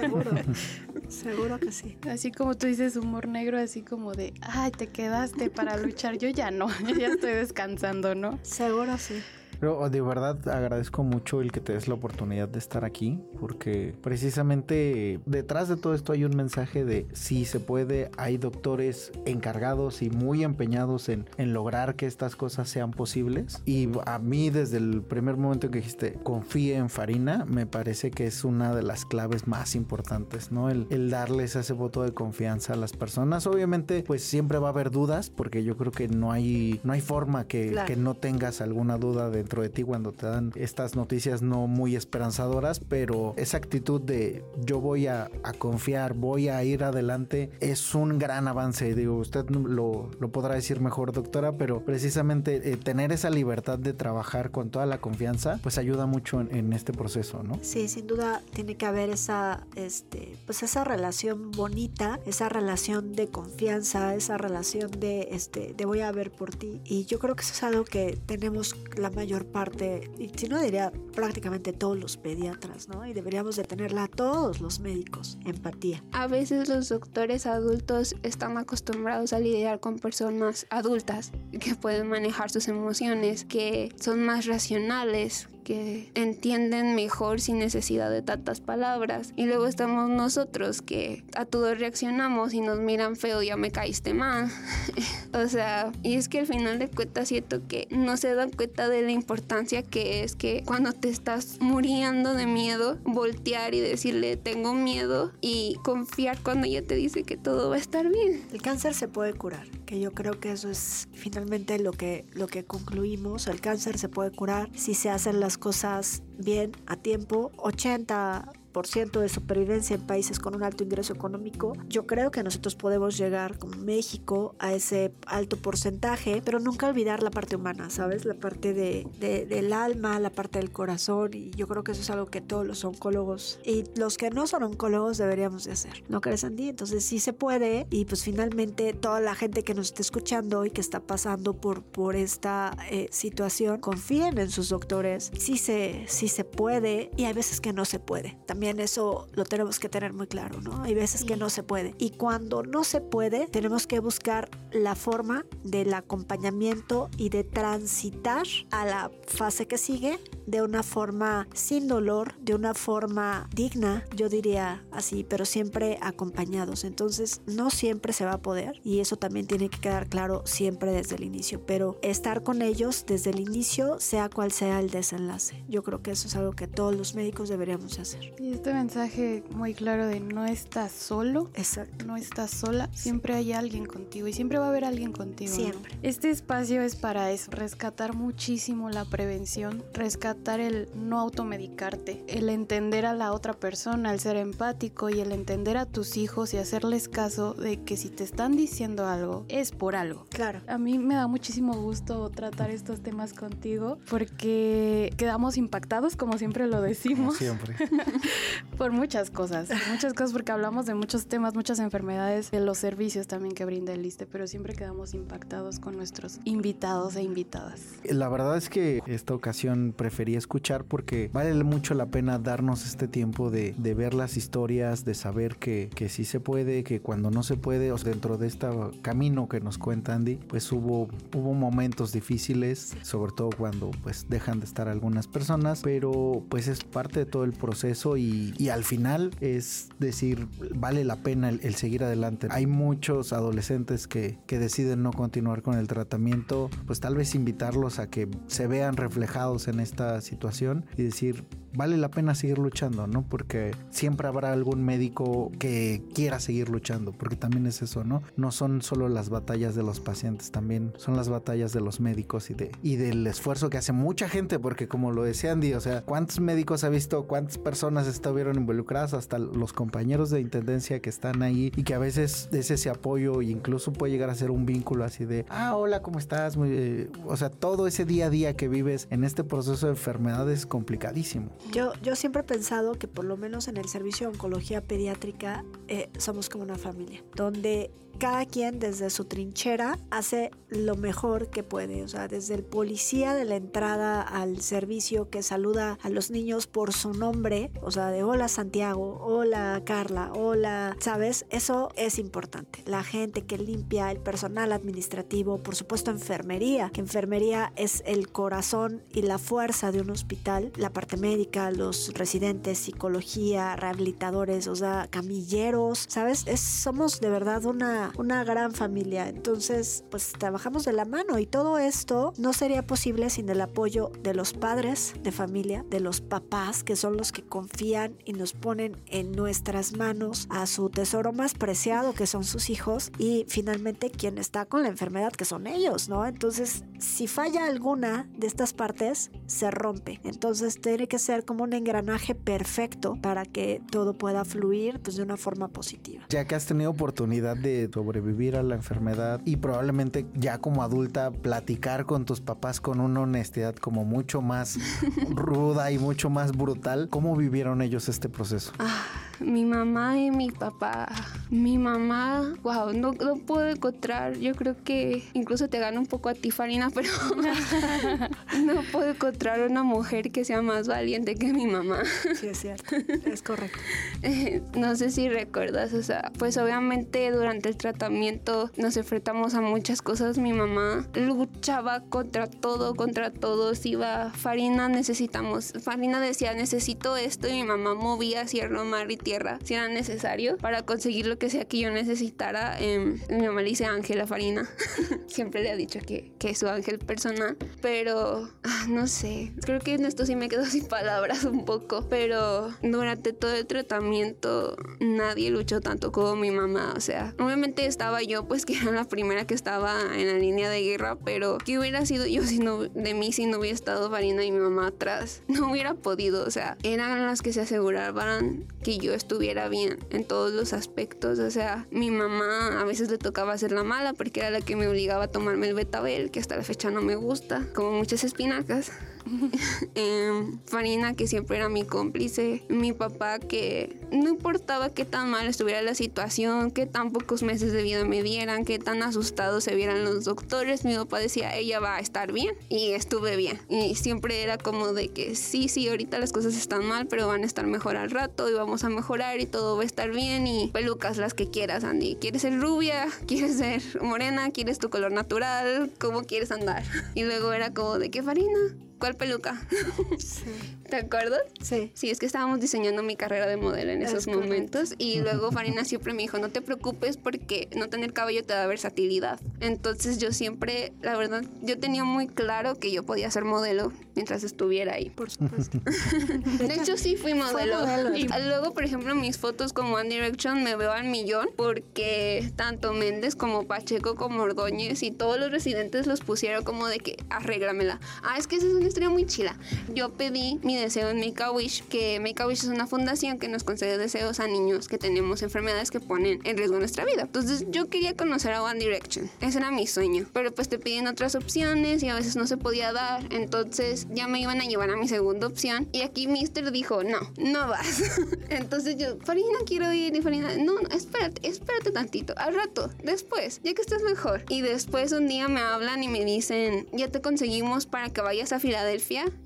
Seguro. Seguro que sí. Así como tú dices humor negro, así como de, ay, te quedaste para luchar, yo ya no, yo ya estoy descansando, ¿no? Seguro sí. Pero de verdad agradezco mucho el que te des la oportunidad de estar aquí, porque precisamente detrás de todo esto hay un mensaje de si se puede, hay doctores encargados y muy empeñados en, en lograr que estas cosas sean posibles. Y a mí desde el primer momento en que dijiste confíe en Farina, me parece que es una de las claves más importantes, ¿no? El, el darles ese voto de confianza a las personas. Obviamente, pues siempre va a haber dudas, porque yo creo que no hay, no hay forma que, Claro. que no tengas alguna duda dentro de ti cuando te dan estas noticias no muy esperanzadoras, pero esa actitud de yo voy a, a confiar, voy a ir adelante, es un gran avance. Digo, usted lo, lo podrá decir mejor, doctora, pero precisamente eh, tener esa libertad de trabajar con toda la confianza, pues ayuda mucho en, en este proceso, ¿no? Sí, sin duda tiene que haber esa, este, pues esa relación bonita, esa relación de confianza, esa relación de, este, de voy a ver por ti. Y yo creo que eso es algo que tenemos la parte, y si no diría prácticamente todos los pediatras, ¿no? Y deberíamos de tenerla todos los médicos, empatía. A veces los doctores adultos están acostumbrados a lidiar con personas adultas que pueden manejar sus emociones, que son más racionales, que entienden mejor sin necesidad de tantas palabras. Y luego estamos nosotros que a todo reaccionamos y nos miran feo, ya me caíste mal. o sea, y es que al final de cuentas siento que no se dan cuenta de la importancia que es que cuando te estás muriendo de miedo, voltear y decirle tengo miedo y confiar cuando ella te dice que todo va a estar bien. El cáncer se puede curar, que yo creo que eso es finalmente lo que, lo que concluimos. El cáncer se puede curar si se hacen las cosas bien, a tiempo. 80 de supervivencia en países con un alto ingreso económico, yo creo que nosotros podemos llegar como México a ese alto porcentaje, pero nunca olvidar la parte humana, ¿sabes? La parte de, de- del alma, la parte del corazón, y yo creo que eso es algo que todos los oncólogos y los que no son oncólogos deberíamos de hacer, ¿no crees, Andy? Entonces sí se puede, y pues finalmente toda la gente que nos está escuchando y que está pasando por, por esta eh, situación, confíen en sus doctores, sí se, sí se puede, y hay veces que no se puede. También eso lo tenemos que tener muy claro, ¿no? Hay veces que no se puede. Y cuando no se puede, tenemos que buscar la forma del acompañamiento y de transitar a la fase que sigue de una forma sin dolor, de una forma digna, yo diría así, pero siempre acompañados. Entonces, no siempre se va a poder y eso también tiene que quedar claro siempre desde el inicio, pero estar con ellos desde el inicio, sea cual sea el desenlace. Yo creo que eso es algo que todos los médicos deberíamos hacer. Y este mensaje muy claro de no estás solo, Exacto. no estás sola, siempre hay alguien contigo y siempre va a haber alguien contigo. ¿no? Siempre. Este espacio es para eso, rescatar muchísimo la prevención, rescatar el no automedicarte, el entender a la otra persona, el ser empático y el entender a tus hijos y hacerles caso de que si te están diciendo algo, es por algo. Claro. A mí me da muchísimo gusto tratar estos temas contigo porque quedamos impactados, como siempre lo Como decimos. siempre. por muchas cosas, muchas cosas, porque hablamos de muchos temas, muchas enfermedades, de los servicios también que brinda el ISTE, pero siempre quedamos impactados con nuestros invitados e invitadas. La verdad es que esta ocasión prefería escuchar porque vale mucho la pena darnos este tiempo de, ver las historias, de saber que, que sí se puede, que cuando no se puede, o dentro de este camino que nos cuenta Andy, pues hubo, hubo momentos difíciles, sobre todo cuando pues dejan de estar algunas personas, pero pues es parte de todo el proceso y, y al final es decir, vale la pena el, el, seguir adelante. Hay muchos adolescentes que, que deciden no continuar con el tratamiento, pues tal vez invitarlos a que se vean reflejados en esta situación y decir, vale la pena seguir luchando, ¿no? Porque siempre habrá algún médico que quiera seguir luchando, porque también es eso, ¿no? No son solo las batallas de los pacientes, también son las batallas de los médicos y, de, y del esfuerzo que hace mucha gente, porque como lo decía Andy, o sea, ¿cuántos médicos ha visto, cuántas personas estuvieron involucradas, hasta los compañeros de intendencia que están ahí y que a veces es ese apoyo e incluso puede llegar a ser un vínculo así de, ah, hola, ¿cómo estás? Eh, o sea, todo ese día a día que vives en este proceso de enfermedad es complicadísimo. Yo, yo siempre he pensado que por lo menos en el servicio de oncología pediátrica eh, somos como una familia, donde cada quien desde su trinchera hace lo mejor que puede. O sea, desde el policía de la entrada al servicio que saluda a los niños por su nombre, o sea, de hola Santiago, hola Carla, hola, ¿sabes? Eso es importante. La gente que limpia, el personal administrativo, por supuesto enfermería, que enfermería es el corazón y la fuerza de un hospital, la parte médica, los residentes, psicología, rehabilitadores, o sea, camilleros, ¿sabes? Es, somos de verdad una una, gran familia. Entonces, pues trabajamos de la mano y todo esto no sería posible sin el apoyo de los padres de familia, de los papás, que son los que confían y nos ponen en nuestras manos a su tesoro más preciado, que son sus hijos, y finalmente quien está con la enfermedad, que son ellos, ¿no? Entonces, si falla alguna de estas partes, se rompe. Entonces, tiene que ser como un engranaje perfecto para que todo pueda fluir pues, de una forma positiva. Ya que has tenido oportunidad de sobrevivir a la enfermedad y probablemente ya como adulta platicar con tus papás con una honestidad como mucho más ruda y mucho más brutal. ¿Cómo vivieron ellos este proceso? Ah, mi mamá y mi papá. Mi mamá, wow, no, no puedo encontrar. Yo creo que incluso te gana un poco a ti, Farina, pero no puedo encontrar una mujer que sea más valiente que mi mamá. Sí, es cierto. Es correcto. Eh, no sé si recuerdas, o sea, pues obviamente durante el tratamiento nos enfrentamos a muchas cosas. Mi mamá luchaba contra todo, contra todos. Iba, Farina, necesitamos. Farina decía, necesito esto. Y mi mamá movía cielo, mar y tierra si era necesario para conseguir lo que sea que yo necesitara. Eh, mi mamá le dice Ángela Farina. Siempre le ha dicho que, que es su ángel personal. Pero, ah, no sé. Creo que en esto sí me quedo sin palabras un poco. Pero durante todo el tratamiento nadie luchó tanto como mi mamá. O sea, obviamente estaba yo, pues que era la primera que estaba en la línea de guerra. Pero ¿qué hubiera sido yo si no, de mí si no hubiera estado Farina y mi mamá atrás? No hubiera podido. O sea, eran las que se aseguraban que yo estuviera bien en todos los aspectos. O sea, mi mamá a veces le tocaba hacer la mala porque era la que me obligaba a tomarme el betabel, que hasta la fecha no me gusta, como muchas espinacas. eh, Farina, que siempre era mi cómplice. Mi papá, que no importaba qué tan mal estuviera la situación, qué tan pocos meses de vida me dieran, qué tan asustados se vieran los doctores. Mi papá decía, ella va a estar bien. Y estuve bien. Y siempre era como de que sí, sí, ahorita las cosas están mal, pero van a estar mejor al rato y vamos a mejorar y todo va a estar bien. Y pelucas las que quieras, Andy. ¿Quieres ser rubia? ¿Quieres ser morena? ¿Quieres tu color natural? ¿Cómo quieres andar? Y luego era como de que Farina, ¿Cuál peluca? Sí. ¿Te acuerdas? Sí. Sí, es que estábamos diseñando mi carrera de modelo en esos Es correcto. momentos y luego Farina siempre me dijo, no te preocupes porque no tener cabello te da versatilidad. Entonces yo siempre, la verdad, yo tenía muy claro que yo podía ser modelo mientras estuviera ahí. Por supuesto. De hecho, sí fui modelo. modelo. Y luego, por ejemplo, mis fotos como One Direction me veo al millón porque tanto Méndez como Pacheco como Ordóñez y todos los residentes los pusieron como de que arréglamela. Ah, es que esa es una una historia muy chila. Yo pedí mi deseo en Make a Wish, que Make a Wish es una fundación que nos concede deseos a niños que tenemos enfermedades que ponen en riesgo nuestra vida. Entonces yo quería conocer a One Direction. Ese era mi sueño. Pero pues te piden otras opciones y a veces no se podía dar. Entonces ya me iban a llevar a mi segunda opción. Y aquí Mister dijo, no, no vas. Entonces yo, Farina, quiero ir. Y Farina, no, no, espérate, espérate tantito. Al rato, después, ya que estés mejor. Y después un día me hablan y me dicen, ya te conseguimos para que vayas a Filadelfia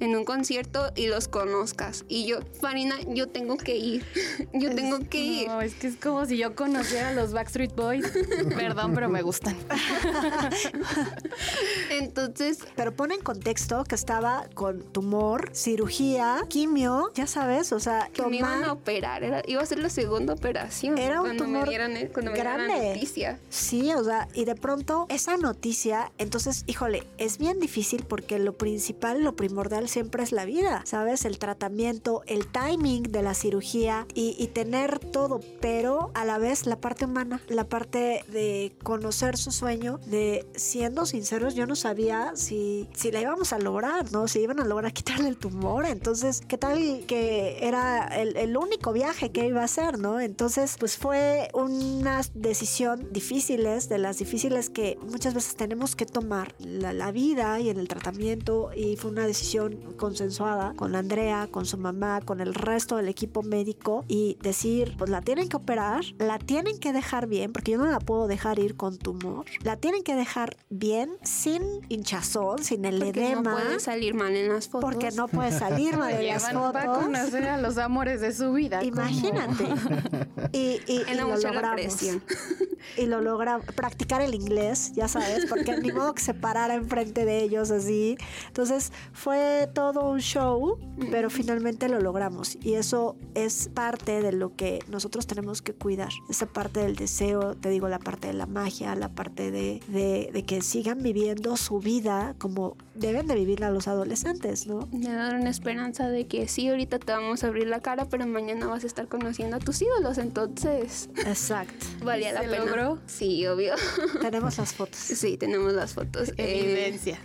en un concierto y los conozcas. Y yo, Farina, yo tengo que ir. yo tengo que ir. No, es que es como si yo conociera a los Backstreet Boys. Perdón, pero me gustan. Entonces, Pero pone en contexto que estaba con tumor, cirugía, quimio, ya sabes, o sea, que me iban a operar. Era, iba a ser la segunda operación. Era un cuando tumor me el- cuando me dieron la grande. noticia. Sí, o sea, y de pronto esa noticia, entonces, híjole, es bien difícil porque lo principal, lo primordial siempre es la vida, ¿sabes? El tratamiento, el timing de la cirugía y, y tener todo, pero a la vez la parte humana, la parte de conocer su sueño, de siendo sinceros, yo no sabía si, si la íbamos a lograr, ¿no? Si iban a lograr quitarle el tumor, entonces, ¿qué tal que era el, el único viaje que iba a hacer, ¿no? Entonces, pues fue una decisión difíciles, de las difíciles que muchas veces tenemos que tomar la, la vida y en el tratamiento y fue una decisión consensuada con Andrea, con su mamá, con el resto del equipo médico y decir, pues la tienen que operar, la tienen que dejar bien, porque yo no la puedo dejar ir con tumor, la tienen que dejar bien, sin hinchazón, sin el Porque edema. no puede salir mal en las fotos. porque no puede salir mal de las Llevan para fotos. conocer a los amores de su vida. ¿cómo? Imagínate. Y, y, y Era lo logramos. Y lo logra practicar el inglés, ya sabes, porque ni modo que se parara enfrente de ellos así. Entonces fue todo un show, pero finalmente lo logramos. Y eso es parte de lo que nosotros tenemos que cuidar. Esa parte del deseo, te digo, la parte de la magia, la parte de, de, de que sigan viviendo su vida como deben de vivirla los adolescentes, ¿no? Me da una esperanza de que sí, ahorita te vamos a abrir la cara, pero mañana vas a estar conociendo a tus ídolos, entonces Exacto. valía la ¿Se pena. logró? Sí, obvio. Tenemos las fotos. Sí, tenemos las fotos. Eh, Evidencia.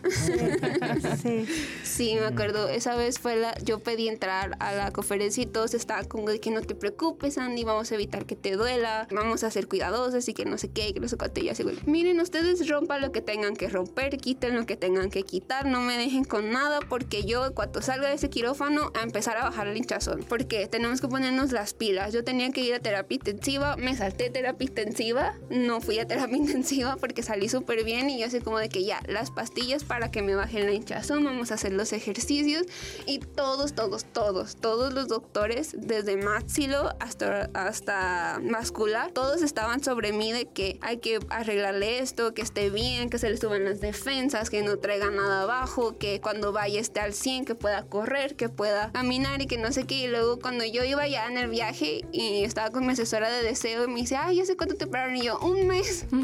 Sí. Sí, me acuerdo. Esa vez fue la. Yo pedí entrar a la conferencia y todos estaban como de que no te preocupes, Andy, vamos a evitar que te duela, vamos a ser cuidadosos y que no sé qué, que no sé cuánto. Y así, güey, miren, ustedes rompan lo que tengan que romper, quiten lo que tengan que quitar, no me dejen con nada, porque yo, cuando salga de ese quirófano, a empezar a bajar el hinchazón. Porque tenemos que ponernos las pilas. Yo tenía que ir a terapia intensiva, me salté terapia intensiva, no fui a terapia intensiva porque salí súper bien y yo así como de que ya, las pastillas para que me bajen la hinchazón, vamos a hacer los ejercicios y todos, todos, todos, todos los doctores, desde maxilo hasta, hasta vascular, todos estaban sobre mí de que hay que arreglarle esto, que esté bien, que se le suban las defensas, que no traiga nada abajo, que cuando vaya esté al 100, que pueda correr, que pueda caminar y que no sé qué. Y luego cuando yo iba ya en el viaje y estaba con mi asesora de deseo y me dice, ay, ya sé cuánto te operaron y yo, un mes.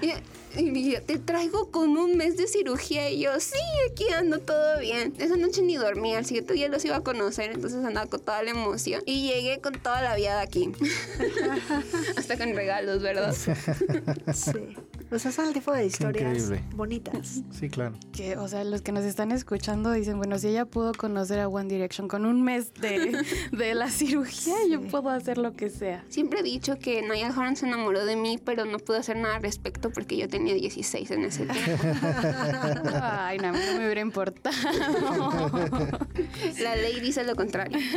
y, y yo, te traigo con un mes de cirugía y yo, sí, aquí ando todo bien. Esa noche ni dormí, al siguiente día los iba a conocer, entonces andaba con toda la emoción y llegué con toda la vida aquí. Hasta con regalos, ¿verdad? Sí. Pues ese es el tipo de historias bonitas. Sí, claro. Que, o sea, los que nos están escuchando dicen, bueno, si ella pudo conocer a One Direction con un mes de, de la cirugía, yo puedo hacer lo que sea. Siempre he dicho que Niall Horan se enamoró de mí, pero no pude hacer nada al respecto porque yo tenía 16 en ese tiempo. Ay, no, no me hubiera importado. La ley dice lo contrario.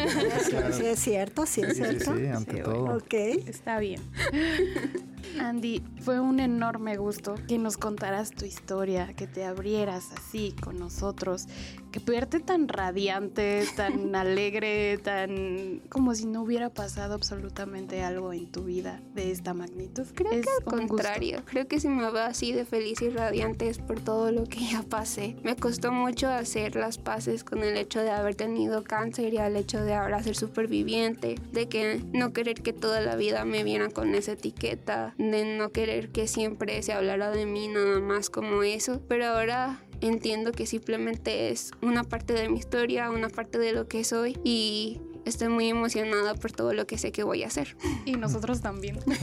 Sí, sí es cierto, sí es sí, cierto. sí, ante todo. Ok. Está bien. Andy, fue un enorme que nos contaras tu historia, que te abrieras así con nosotros, que verte tan radiante, tan alegre, tan como si no hubiera pasado absolutamente algo en tu vida de esta magnitud. Creo Es que al gusto. contrario, creo que si me veo así de feliz y radiante es por todo lo que ya pasé. Me costó mucho hacer las paces con el hecho de haber tenido cáncer y al hecho de ahora ser superviviente, de que no querer que toda la vida me vieran con esa etiqueta, de no querer que siempre se hablara de mí nada más como eso, pero ahora entiendo que simplemente es una parte de mi historia, una parte de lo que soy y estoy muy emocionada por todo lo que sé que voy a hacer. Y nosotros también.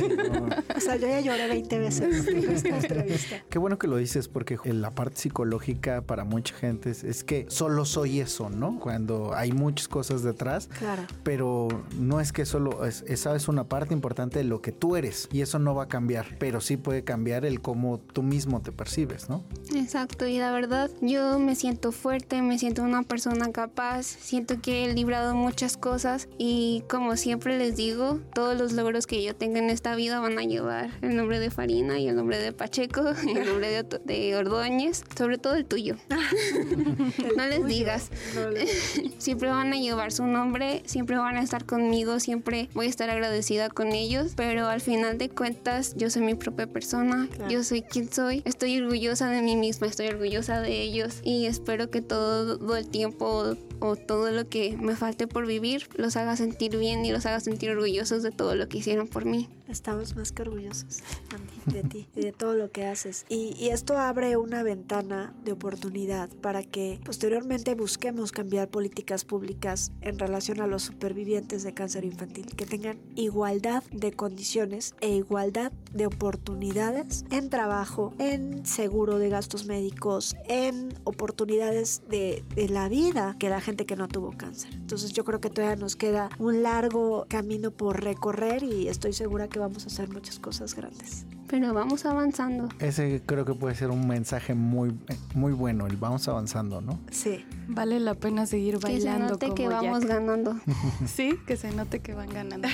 O sea, yo ya lloré 20 veces en esta entrevista. Qué bueno que lo dices porque en la parte psicológica para mucha gente es, es que solo soy eso, ¿no? Cuando hay muchas cosas detrás, Claro. pero no es que solo es, esa es una parte importante de lo que tú eres y eso no va a cambiar, pero sí puede cambiar el cómo tú mismo te percibes, ¿no? Exacto, y la verdad yo me siento fuerte, me siento una persona capaz, siento que he librado muchas cosas y como siempre les digo, todos los logros que yo tenga en esta vida van a llevar el nombre de Farina y el nombre de Pacheco y el nombre de, de Ordóñez, sobre todo el tuyo. no les digas. No Siempre van a llevar su nombre, siempre van a estar conmigo, siempre voy a estar agradecida con ellos, pero al final de cuentas yo soy mi propia persona, Claro. yo soy quien soy, estoy orgullosa de mí misma, estoy orgullosa de ellos y espero que todo el tiempo o todo lo que me falte por vivir los haga sentir bien y los haga sentir orgullosos de todo lo que hicieron por mí. Estamos más que orgullosos, Andy, de ti y de todo lo que haces. Y, y esto abre una ventana de oportunidad para que posteriormente busquemos cambiar políticas públicas en relación a los supervivientes de cáncer infantil, que tengan igualdad de condiciones e igualdad de oportunidades en trabajo, en seguro de gastos médicos, en oportunidades de, de la vida que la gente que no tuvo cáncer. Entonces yo creo que todavía nos queda un largo camino por recorrer y estoy segura que vamos a hacer muchas cosas grandes. Pero vamos avanzando. Ese creo que puede ser un mensaje muy, muy bueno, el vamos avanzando, ¿no? Sí, Vale la pena seguir Que se bailando note como que vamos Jack. ganando. Sí, que se note que van ganando.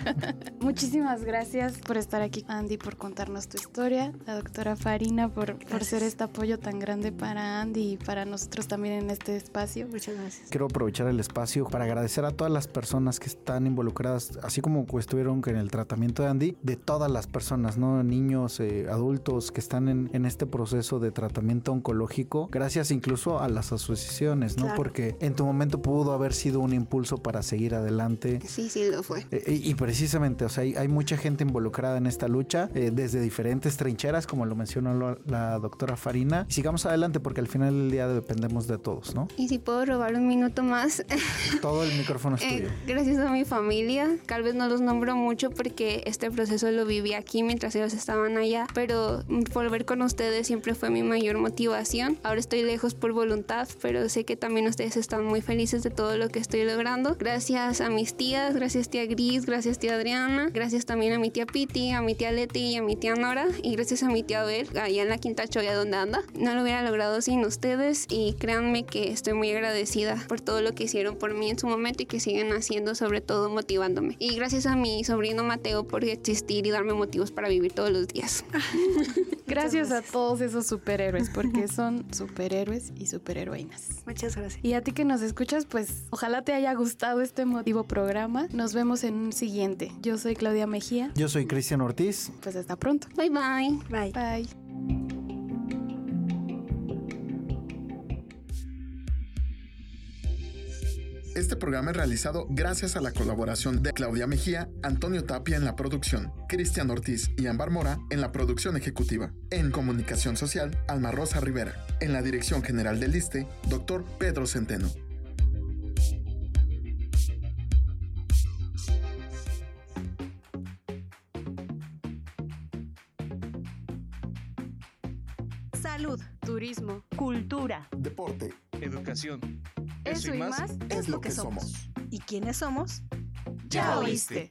Muchísimas gracias por estar aquí, Andy, por contarnos tu historia. La doctora Farina por, por ser este apoyo tan grande para Andy y para nosotros también en este espacio. muchas gracias. Quiero aprovechar el espacio para agradecer a todas las personas que están involucradas, así como estuvieron en el tratamiento de Andy, de todas las personas, ¿no? Niños, eh, adultos que están en, en este proceso de tratamiento oncológico, gracias incluso a las asociaciones, ¿no? Claro. Porque en tu momento pudo haber sido un impulso para seguir adelante. Sí, sí lo fue. Eh, y, y precisamente, o sea, hay, hay mucha gente involucrada en esta lucha, eh, desde diferentes trincheras, como lo mencionó la, la doctora Farina. Y sigamos adelante porque al final del día dependemos de todos, ¿no? Y si puedo robar un minuto más, Todo el micrófono es Eh, tuyo. gracias a mi familia, tal vez no los nombro mucho porque este proceso lo viví aquí mientras ellos estaban allá, pero volver con ustedes siempre fue mi mayor motivación. Ahora estoy lejos por voluntad, pero sé que también ustedes están muy felices de todo lo que estoy logrando. Gracias a mis tías, gracias tía Gris, gracias tía Adriana, gracias también a mi tía Piti, a mi tía Leti y a mi tía Nora y gracias a mi tía Abel, allá en la Quinta Choya donde anda. No lo hubiera logrado sin ustedes y créanme que estoy muy agradecida por todo lo que hicieron por mí en su momento y que siguen haciendo, sobre todo motivándome. Y gracias a mi sobrino Mateo por existir y darme motivos para vivir todos los días. Gracias a todos esos superhéroes, porque son superhéroes y superheroínas. Muchas gracias. Y a ti que nos escuchas, pues ojalá te haya gustado este motivo programa. Nos vemos en un siguiente. Yo soy Claudia Mejía. Yo soy Cristian Ortiz. Pues hasta pronto. Bye bye. Bye. Bye. Este programa es realizado gracias a la colaboración de Claudia Mejía, Antonio Tapia en la producción, Cristian Ortiz y Ambar Mora en la producción ejecutiva. En comunicación social, Alma Rosa Rivera. En la dirección general del ISTE, Dr. Pedro Centeno. Salud, Turismo. cultura. Deporte Educación. Eso y más es lo que somos. ¿Y quiénes somos? Ya oíste.